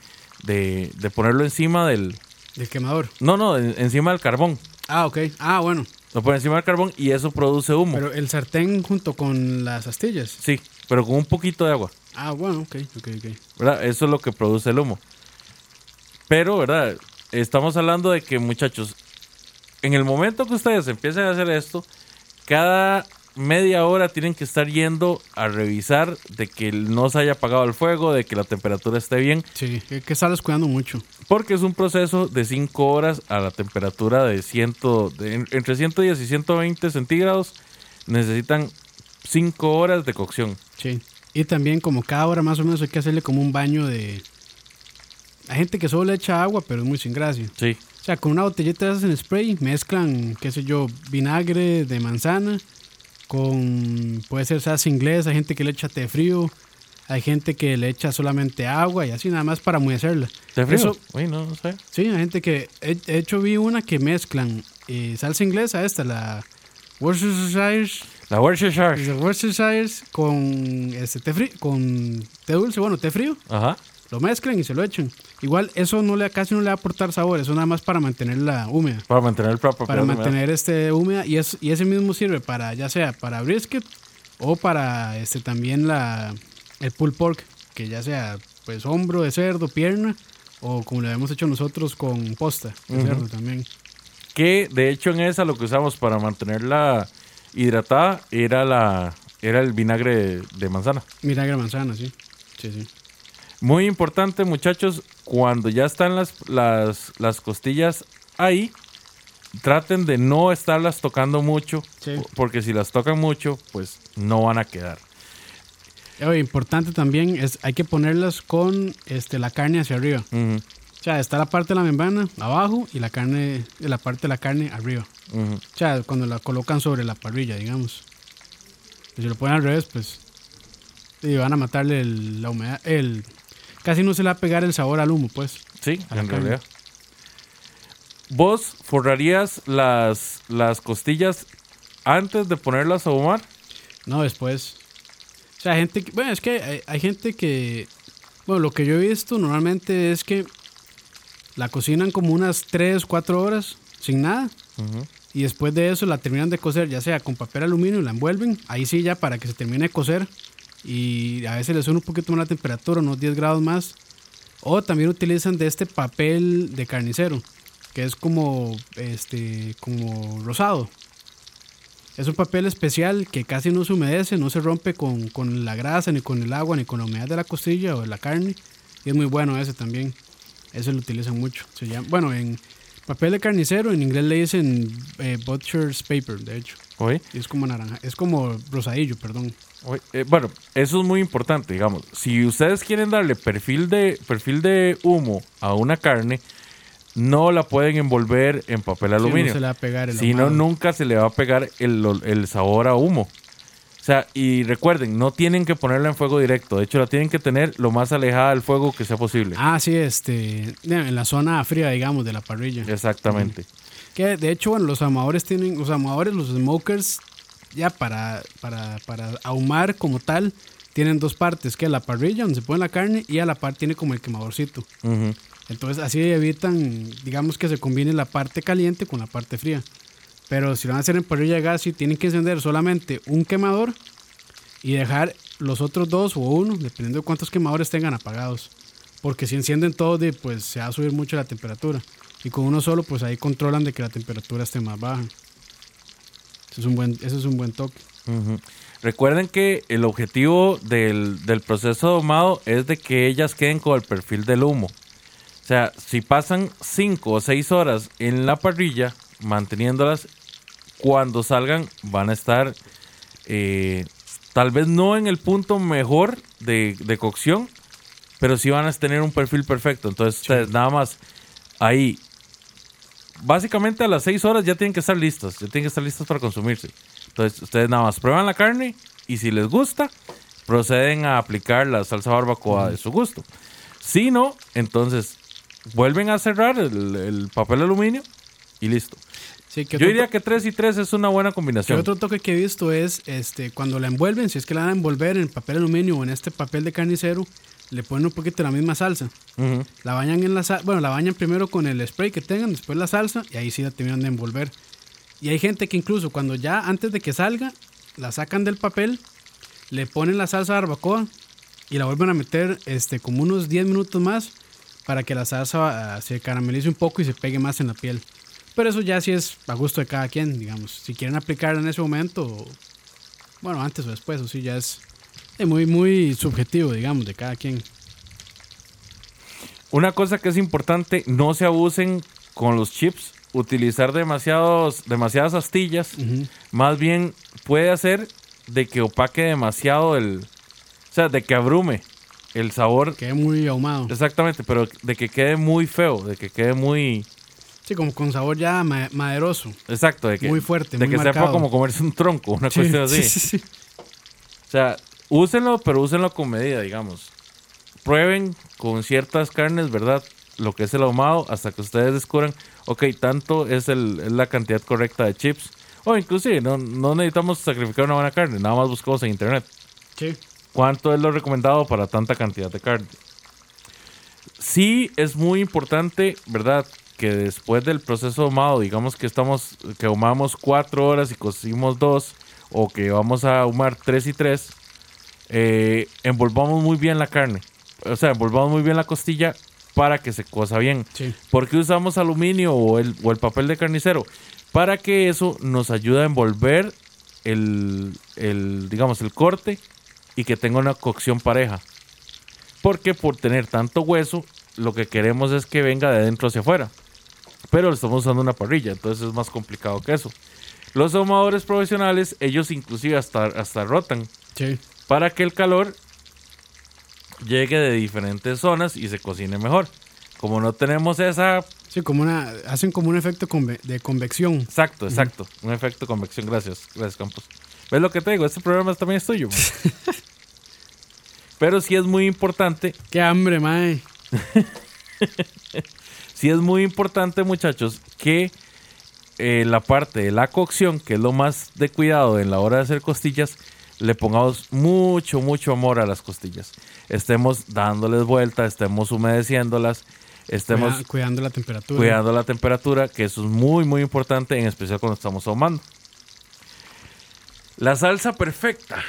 de, de ponerlo encima del... Del quemador. No, no, en- encima del carbón. Ah, ok. Ah, bueno. Lo ponen encima del carbón y eso produce humo. Pero el sartén junto con las astillas. Sí, pero con un poquito de agua. Ah, bueno, ok, ok, ok. ¿verdad? Eso es lo que produce el humo. Pero, ¿verdad? Estamos hablando de que, muchachos, en el momento que ustedes empiecen a hacer esto, cada media hora tienen que estar yendo a revisar de que no se haya apagado el fuego, de que la temperatura esté bien, Sí, hay que estarlos cuidando mucho. porque es un proceso de 5 horas a la temperatura de, 100, de en- entre 110 y 120 centígrados. Necesitan 5 horas de cocción. Sí. Y también como cada hora más o menos hay que hacerle como un baño de... Hay gente que solo le echa agua, pero es muy sin gracia. Sí, O sea, con una botellita de esas en spray mezclan, qué sé yo, vinagre de manzana con, puede ser salsa inglesa, hay gente que le echa té frío, hay gente que le echa solamente agua y así nada más para amuecerla. ¿de frío? Eso- Uy, no, no sé. Sí, hay gente que, he- de hecho vi una que mezclan eh, salsa inglesa, esta, la Worcestershire, La Worcestershire. la Worcestershire con, este, té frío, con té dulce, bueno, té frío, Ajá. Lo mezclan y se lo echan. Igual eso no le, casi no le va a aportar sabor, eso nada más para mantenerla húmeda. Para mantener el proper Para mantener este húmeda y, es, y ese mismo sirve para ya sea para brisket o para este también la el pulled pork, que ya sea pues hombro de cerdo, pierna o como lo hemos hecho nosotros con posta de cerdo también. Que de hecho en esa lo que usamos para mantenerla hidratada era la era el vinagre de, de manzana. Vinagre de manzana, sí. Sí, sí. Muy importante, muchachos, cuando ya están las, las, las costillas ahí, traten de no estarlas tocando mucho, Sí. porque si las tocan mucho, pues no van a quedar. Importante también es hay que ponerlas con este la carne hacia arriba. Ujú, O sea, está la parte de la membrana abajo y la carne la parte de la carne arriba. ujú. O sea, cuando la colocan sobre la parrilla, digamos. Y si lo ponen al revés, pues. Y van a matarle el- la humedad. El, casi no se le va a pegar el sabor al humo, pues. Sí, en carne. realidad. ¿Vos forrarías las, las costillas antes de ponerlas a ahumar? No, después. O sea, gente que. Bueno, es que hay, hay gente que. Bueno, lo que yo he visto normalmente es que la cocinan como unas 3, 4 horas sin nada. Y después de eso la terminan de cocer, ya sea con papel aluminio y la envuelven. Ahí sí, ya para que se termine de cocer. Y a veces le sube un poquito más la temperatura, unos 10 grados más. O también utilizan de este papel de carnicero, que es como, este, como rosado. Es un papel especial que casi no se humedece, no se rompe con, con la grasa, ni con el agua, ni con la humedad de la costilla o de la carne. Y es muy bueno ese también. Ese lo utilizan mucho. Se llama, bueno, en papel de carnicero, en inglés le dicen eh, butcher's paper, de hecho. Oye, Y es como naranja, es como rosadillo, perdón. Eh, bueno, eso es muy importante, digamos. Si ustedes quieren darle perfil de, perfil de humo a una carne, no la pueden envolver en papel Sí, aluminio. no se le va a pegar el Si no, nunca se le va a pegar el, el sabor a humo. O sea, y recuerden, no tienen que ponerla en fuego directo. De hecho, la tienen que tener lo más alejada del fuego que sea posible. Ah, sí, este, en la zona fría, digamos, de la parrilla. Exactamente. Que de hecho, bueno, los ahumadores tienen, los ahumadores, los smokers, ya para, para, para ahumar como tal, tienen dos partes, que es la parrilla donde se pone la carne y a la par tiene como el quemadorcito. Entonces así evitan, digamos que se combine la parte caliente con la parte fría. Pero si lo van a hacer en parrilla de gas, sí tienen que encender solamente un quemador y dejar los otros dos o uno, dependiendo de cuántos quemadores tengan apagados. Porque si encienden todos, pues se va a subir mucho la temperatura. Y con uno solo, pues ahí controlan de que la temperatura esté más baja. Eso es un buen, eso es un buen toque. Recuerden que el objetivo del, del proceso de ahumado es de que ellas queden con el perfil del humo. O sea, si pasan 5 o 6 horas en la parrilla, manteniéndolas, cuando salgan van a estar eh, tal vez no en el punto mejor de, de cocción, pero sí van a tener un perfil perfecto. Entonces, ustedes nada más ahí, básicamente a las 6 horas ya tienen que estar listas, ya tienen que estar listas para consumirse. Entonces, ustedes nada más prueban la carne y si les gusta, proceden a aplicar la salsa barbacoa de su gusto. Si no, entonces vuelven a cerrar el, el papel aluminio y listo. Sí, Yo diría que 3 y 3 es una buena combinación. otro toque que he visto es este cuando la envuelven, si es que la van a envolver en papel aluminio o en este papel de carnicero, le ponen un poquito de la misma salsa. La bañan en la sal- bueno, la bañan primero con el spray que tengan, después la salsa y ahí sí la terminan de envolver. Y hay gente que incluso cuando ya antes de que salga, la sacan del papel, le ponen la salsa barbacoa y la vuelven a meter este como unos 10 minutos más para que la salsa ah, se caramelice un poco y se pegue más en la piel. Pero eso ya sí es a gusto de cada quien, digamos. Si quieren aplicarla en ese momento, o- bueno, antes o después, o sí ya es eh, muy, muy subjetivo, digamos, de cada quien. Una cosa que es importante, no se abusen con los chips. Utilizar demasiados, demasiadas astillas, más bien puede hacer de que opaque demasiado el... O sea, de que abrume el sabor. Quede muy ahumado. Exactamente, pero de que quede muy feo, de que quede muy... Sí, como con sabor ya ma- maderoso. Exacto, de que, Muy fuerte, de muy que sepa marcado. como comerse un tronco, una Sí, cuestión así. sí, sí, sí. O sea, úsenlo, pero úsenlo con medida, digamos. Prueben con ciertas carnes, ¿verdad? Lo que es el ahumado hasta que ustedes descubran, ok, tanto es, el, es la cantidad correcta de chips. O inclusive, no, no necesitamos sacrificar una buena carne, nada más buscamos en internet. Sí. ¿Cuánto es lo recomendado para tanta cantidad de carne? Sí es muy importante, ¿verdad? Que después del proceso de ahumado, digamos que estamos, que ahumamos cuatro horas y cocimos dos, o que vamos a ahumar tres y tres, eh, envolvamos muy bien la carne. O sea, envolvamos muy bien la costilla para que se cosa bien. Sí. ¿Por qué usamos aluminio o el, o el papel de carnicero? Para que eso nos ayude a envolver el, el, digamos, el corte y que tenga una cocción pareja. Porque por tener tanto hueso, lo que queremos es que venga de adentro hacia afuera. Pero estamos usando una parrilla, entonces es más complicado que eso. Los ahumadores profesionales, ellos inclusive hasta, hasta rotan Sí. Para que el calor llegue de diferentes zonas y se cocine mejor. Como no tenemos esa Sí, como una, hacen como un efecto conve- de convección. Exacto, exacto. Un efecto de convección. Gracias, gracias, Campos. ¿Ves lo que te digo? Este programa también es tuyo. Pero sí es muy importante, Qué hambre, mae. sí es muy importante, muchachos, que eh, la parte de la cocción, que es lo más de cuidado en la hora de hacer costillas, le pongamos mucho, mucho amor a las costillas. Estemos dándoles vuelta, estemos humedeciéndolas, estemos Cuida- cuidando la temperatura. cuidando la temperatura, que eso es muy, muy importante, en especial cuando estamos ahumando. La salsa perfecta.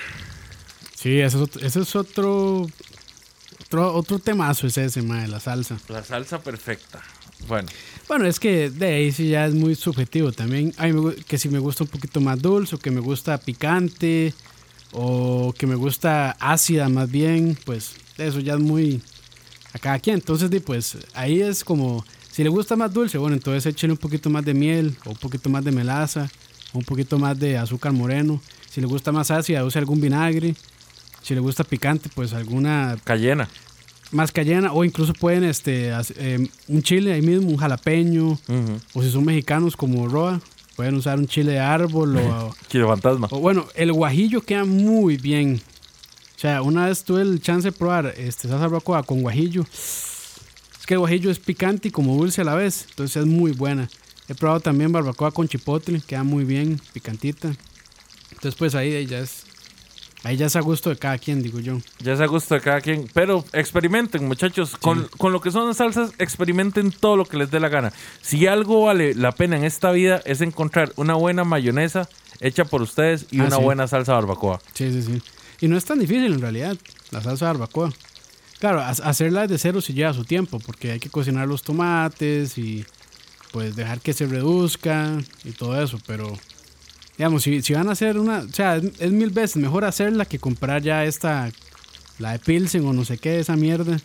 Sí, ese es otro, ese es otro, otro, otro temazo es ese, mae, la salsa. La salsa perfecta. Bueno, Bueno, es que de ahí sí ya es muy subjetivo también. Hay que si me gusta un poquito más dulce, o que me gusta picante, o que me gusta ácida más bien, pues eso ya es muy a cada quien. Entonces, pues ahí es como, si le gusta más dulce, bueno, entonces échale un poquito más de miel, o un poquito más de melaza, o un poquito más de azúcar moreno. Si le gusta más ácida, use algún vinagre. Si le gusta picante, pues alguna cayena. más cayena o incluso pueden este hace- eh, un chile ahí mismo, un jalapeño o si son mexicanos como Roa, pueden usar un chile de árbol o, Chile fantasma. o bueno, el guajillo queda muy bien. O sea, una vez tuve el chance de probar este salsa barbacoa con guajillo. Es que el guajillo es picante y como dulce a la vez, entonces es muy buena. He probado también barbacoa con chipotle, queda muy bien, picantita. Entonces pues ahí, ahí ya es ahí ya es a gusto de cada quien, digo yo. Ya es a gusto de cada quien. Pero experimenten, muchachos. Con, con lo que son las salsas, experimenten todo lo que les dé la gana. Si algo vale la pena en esta vida es encontrar una buena mayonesa hecha por ustedes y Ah, una sí. buena salsa barbacoa. Sí, sí, sí. Y no es tan difícil en realidad, la salsa barbacoa. Claro, ha- hacerla de cero sí lleva su tiempo, porque hay que cocinar los tomates y pues dejar que se reduzca y todo eso, pero digamos, si, si van a hacer una, o sea, es, es mil veces mejor hacerla que comprar ya esta, la de Pilsen o no sé qué, esa mierda.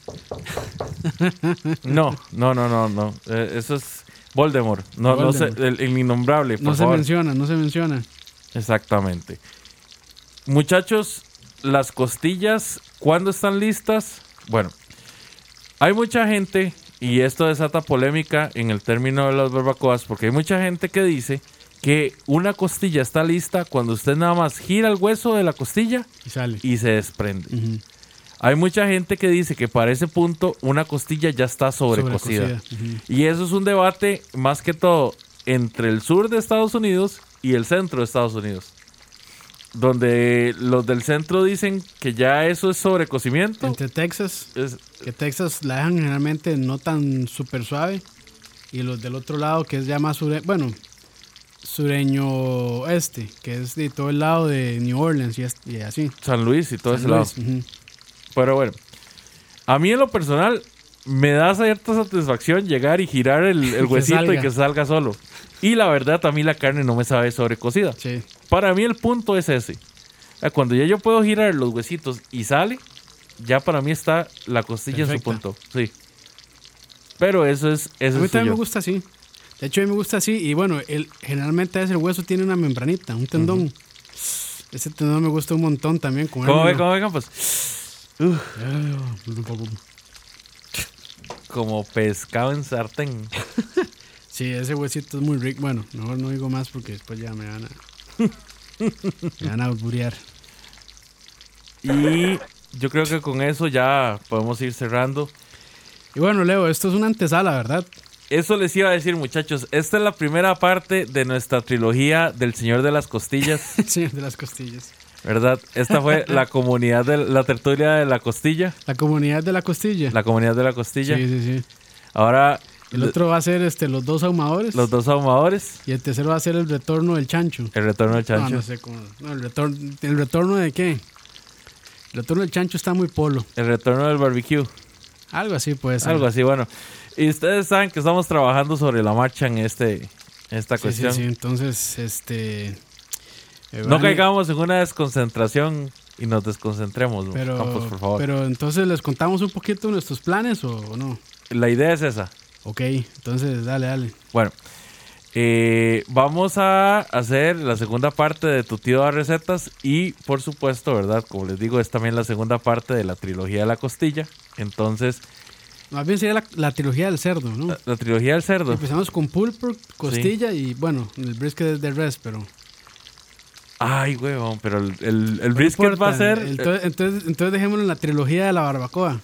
No, no, no, no, no. Eh, eso es Voldemort. No, no sé, Voldemort. el, el innombrable, por No se favor. menciona, no se menciona. Exactamente. Muchachos, las costillas, ¿cuándo están listas? Bueno, hay mucha gente, y esto desata polémica en el término de las barbacoas, porque hay mucha gente que dice que una costilla está lista cuando usted nada más gira el hueso de la costilla Y sale. y se desprende. Hay mucha gente que dice que para ese punto una costilla ya está sobrecocida. Y eso es un debate más que todo entre el sur de Estados Unidos y el centro de Estados Unidos. Donde los del centro dicen que ya eso es sobrecocimiento. Entre Texas, Es- que Texas la dejan generalmente no tan súper suave. Y los del otro lado, que es ya más sure, bueno, sureño este, que es de todo el lado de New Orleans y, así. San Luis y todo San ese lado. Pero bueno, a mí en lo personal me da cierta satisfacción llegar y girar el, el Que huesito y que salga solo. Y la verdad, a mí la carne no me sabe sobrecocida. Sí. Para mí el punto es ese. Sea, Cuando ya yo puedo girar los huesitos y sale, ya para mí está la costilla en su punto. Sí. Pero eso es A eso mí es también me gusta así. De hecho, a mí me gusta así. Y bueno, el, generalmente ese hueso tiene una membranita, un tendón. Ese tendón me gusta un montón también. ¿Cómo ve, cómo ve, Campos? Como pescado en sartén. Sí, ese huesito es muy rico. Bueno, mejor no digo más porque después ya me van a. me van a alburear. Y yo creo que con eso ya podemos ir cerrando. Y bueno, Leo, esto es una antesala, ¿verdad? Eso les iba a decir, muchachos. Esta es la primera parte de nuestra trilogía del Señor de las Costillas, sí, de las costillas. ¿verdad? Esta fue la comunidad de la tertulia de la costilla. La comunidad de la costilla. La comunidad de la costilla. Sí, sí, sí. Ahora, El otro va a ser este, los dos ahumadores. los dos ahumadores. Y el tercero va a ser el retorno del chancho. El retorno del No, chancho. no sé cómo. No, el, retorno, ¿el retorno de qué? El retorno del chancho está muy polo. El retorno del barbecue. Algo así puede ser. Algo así, bueno. Y ustedes saben que estamos trabajando sobre la marcha en este esta Sí, sí, cuestión. sí. Entonces, este. eh, No caigamos en una desconcentración y nos desconcentremos, Pero, Campos, por favor. pero entonces les contamos un poquito nuestros planes o, o no. la idea es esa. Ok, entonces dale, dale. Bueno, eh, vamos a hacer la segunda parte de Tu tío da recetas y, por supuesto, ¿verdad? Como les digo, es también la segunda parte de la trilogía de la costilla. Entonces, Más bien sería la, la trilogía del cerdo, ¿no? la, la trilogía del cerdo. Empezamos con pulpo, costilla y bueno, el brisket es de res, pero. Ay, huevón, pero el, el, brisket importa. va a ser... Entonces, entonces, entonces dejémoslo en la trilogía de la barbacoa.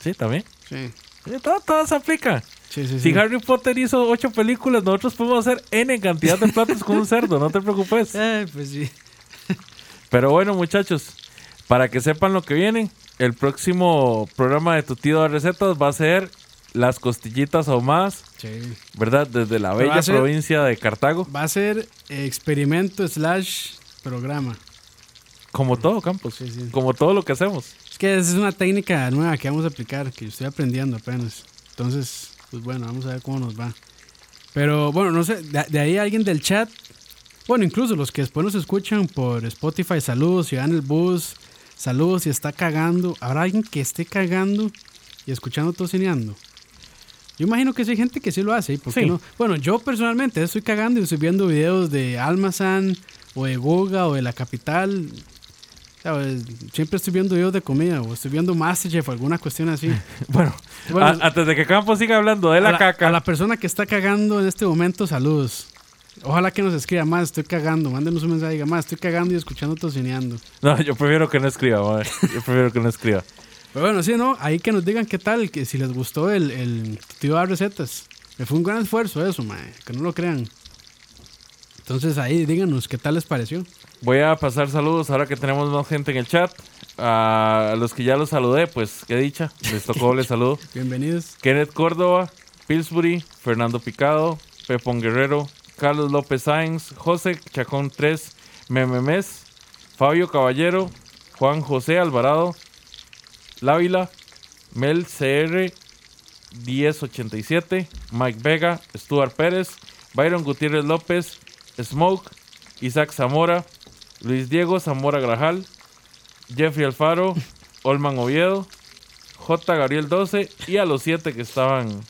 sí, también. Sí, Sí, todo, todo se aplica. sí, sí. Si sí. Harry Potter hizo ocho películas, nosotros podemos hacer N cantidad de platos con un cerdo, no te preocupes. Eh, pues sí. Pero bueno, muchachos, para que sepan lo que viene, el próximo programa de Tu Tío de Recetas va a ser las costillitas ahumadas, Sí. ¿verdad? Desde la bella ser- provincia de Cartago. Va a ser experimento slash programa. Como todo, Campos. Sí, sí. Como todo lo que hacemos. Es que es una técnica nueva que vamos a aplicar, que yo estoy aprendiendo apenas. Entonces, pues bueno, vamos a ver cómo nos va. Pero bueno, no sé, de, de ahí alguien del chat, bueno, incluso los que después nos escuchan por Spotify, saludos, si va en el bus, saludos, si está cagando. ¿Habrá alguien que esté cagando y escuchando tocineando? Yo imagino que sí hay gente que sí lo hace, ¿y por qué no? Bueno, yo personalmente estoy cagando y estoy viendo videos de Almazan o de Goga o de La Capital. ¿Sabes? Siempre estoy viendo videos de comida o estoy viendo Masterchef o alguna cuestión así. Bueno, Bueno, a- antes de que Campos siga hablando de a, la, la, caca, a la persona que está cagando en este momento, saludos. Ojalá que nos escriba más, estoy cagando. Mándenos un mensaje, diga más, estoy cagando y escuchando tocineando. no, yo prefiero que no escriba, madre. yo prefiero que no escriba. Pero bueno, sí, ¿no? Ahí que nos digan qué tal, que si les gustó el, el tío de recetas. Me fue un gran esfuerzo eso, mae, que no lo crean. Entonces ahí díganos qué tal les pareció. Voy a pasar saludos ahora que tenemos más gente en el chat. A los que ya los saludé, pues qué dicha. Les tocó, les saludo. Bienvenidos. Kenneth Córdoba, Pillsbury, Fernando Picado, Pepón Guerrero, Carlos López Sáenz, José Chacón 3, Mememes, Fabio Caballero, Juan José Alvarado, Lávila, Mel CR, 1087, Mike Vega, Stuart Pérez, Byron Gutiérrez López, Smoke, Isaac Zamora, Luis Diego Zamora Grajal, Jeffrey Alfaro, Olman Oviedo, J. Gabriel 12 y a los 7 que estaban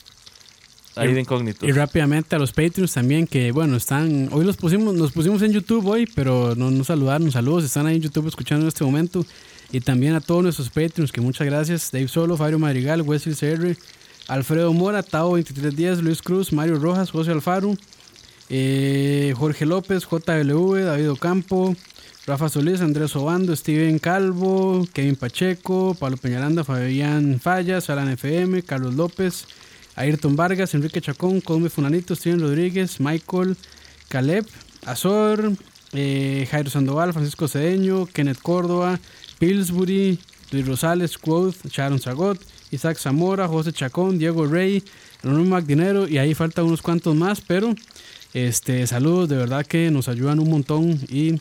ahí de incógnitos. Y rápidamente a los Patreons también, que bueno, están. Hoy los pusimos, nos pusimos en YouTube hoy, pero no nos saludaron. Saludos, están ahí en YouTube escuchando en este momento. Y también a todos nuestros Patreons, que muchas gracias. Dave Solo, Fabio Madrigal, Wesley CR, Alfredo Mora, Tao 2310, Luis Cruz, Mario Rojas, José Alfaro, eh, Jorge López, JLV, David Ocampo, Rafa Solís, Andrés Obando, Steven Calvo, Kevin Pacheco, Pablo Peñaranda, Fabián Fallas, Alan FM, Carlos López, Ayrton Vargas, Enrique Chacón, Colme Funanito, Steven Rodríguez, Michael, Caleb, Azor, eh, Jairo Sandoval, Francisco Cedeño, Kenneth Córdoba, Pillsbury, Luis Rosales, Quoth, Sharon Zagot, Isaac Zamora, José Chacón, Diego Rey, Anónimo Magdinero y ahí faltan unos cuantos más, pero este saludos, de verdad que nos ayudan un montón y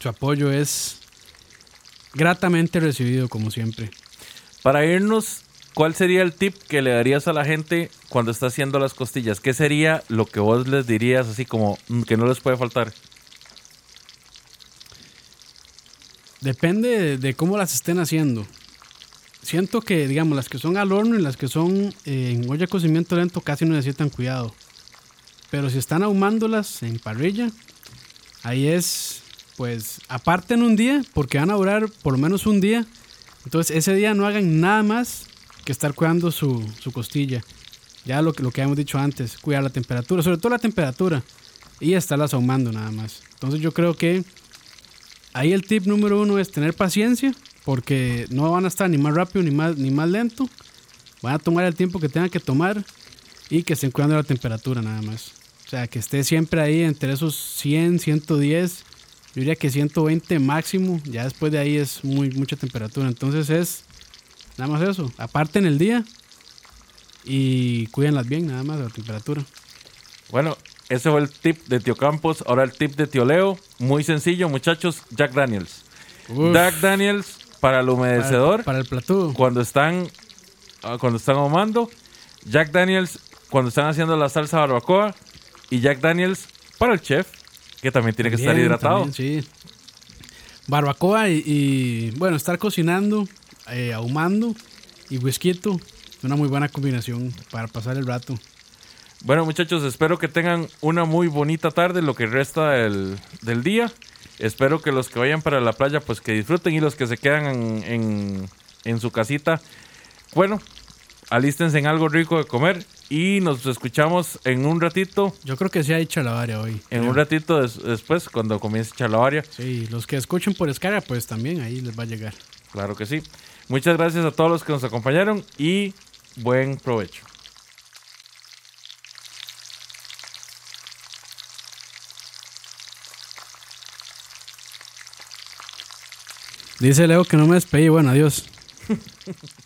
su apoyo es gratamente recibido como siempre. Para irnos, ¿cuál sería el tip que le darías a la gente cuando está haciendo las costillas? ¿Qué sería lo que vos les dirías así como mm, que no les puede faltar? Depende de, cómo las estén haciendo. Siento que, digamos, las que son al horno y las que son eh, en olla de cocimiento lento casi no necesitan cuidado. Pero si están ahumándolas en parrilla, ahí es, pues, aparte en un día, porque van a durar por lo menos un día. Entonces, ese día no hagan nada más que estar cuidando su, su costilla. Ya lo, que- lo que habíamos dicho antes, cuidar la temperatura, sobre todo la temperatura, y estarlas ahumando nada más. Entonces, yo creo que ahí el tip número uno es tener paciencia, porque no van a estar ni más rápido ni más, ni más lento. Van a tomar el tiempo que tengan que tomar y que estén cuidando la temperatura nada más. O sea, que esté siempre ahí entre esos 100, 110, yo diría que 120 máximo. Ya después de ahí es muy, mucha temperatura. Entonces es nada más eso. Aparte en el día y cuídenlas bien, nada más la temperatura. Bueno, ese fue el tip de Tío Campos. Ahora el tip de Tío Leo. Muy sencillo, muchachos. Jack Daniels. Uf, Jack Daniels para el humedecedor. para, para el plató. cuando están ah, cuando están ahumando, Jack Daniels cuando están haciendo la salsa barbacoa y Jack Daniels para el chef que también tiene que estar hidratado. también, sí. Barbacoa y, y, bueno, estar cocinando, eh, ahumando y whisky. Una muy buena combinación para pasar el rato. Bueno, muchachos, espero que tengan una muy bonita tarde, lo que resta del, del día. Espero que los que vayan para la playa, pues que disfruten y los que se quedan en, en- en su casita, bueno, alístense en algo rico de comer y nos escuchamos en un ratito, Yo creo que sí hay chalabaria hoy. en creo. un ratito des- después, cuando comience Chalabaria. Sí, los que escuchen por escara, pues también ahí les va a llegar. Claro que sí. Muchas gracias a todos los que nos acompañaron y buen provecho. Dice Leo que no me despedí. Bueno, adiós.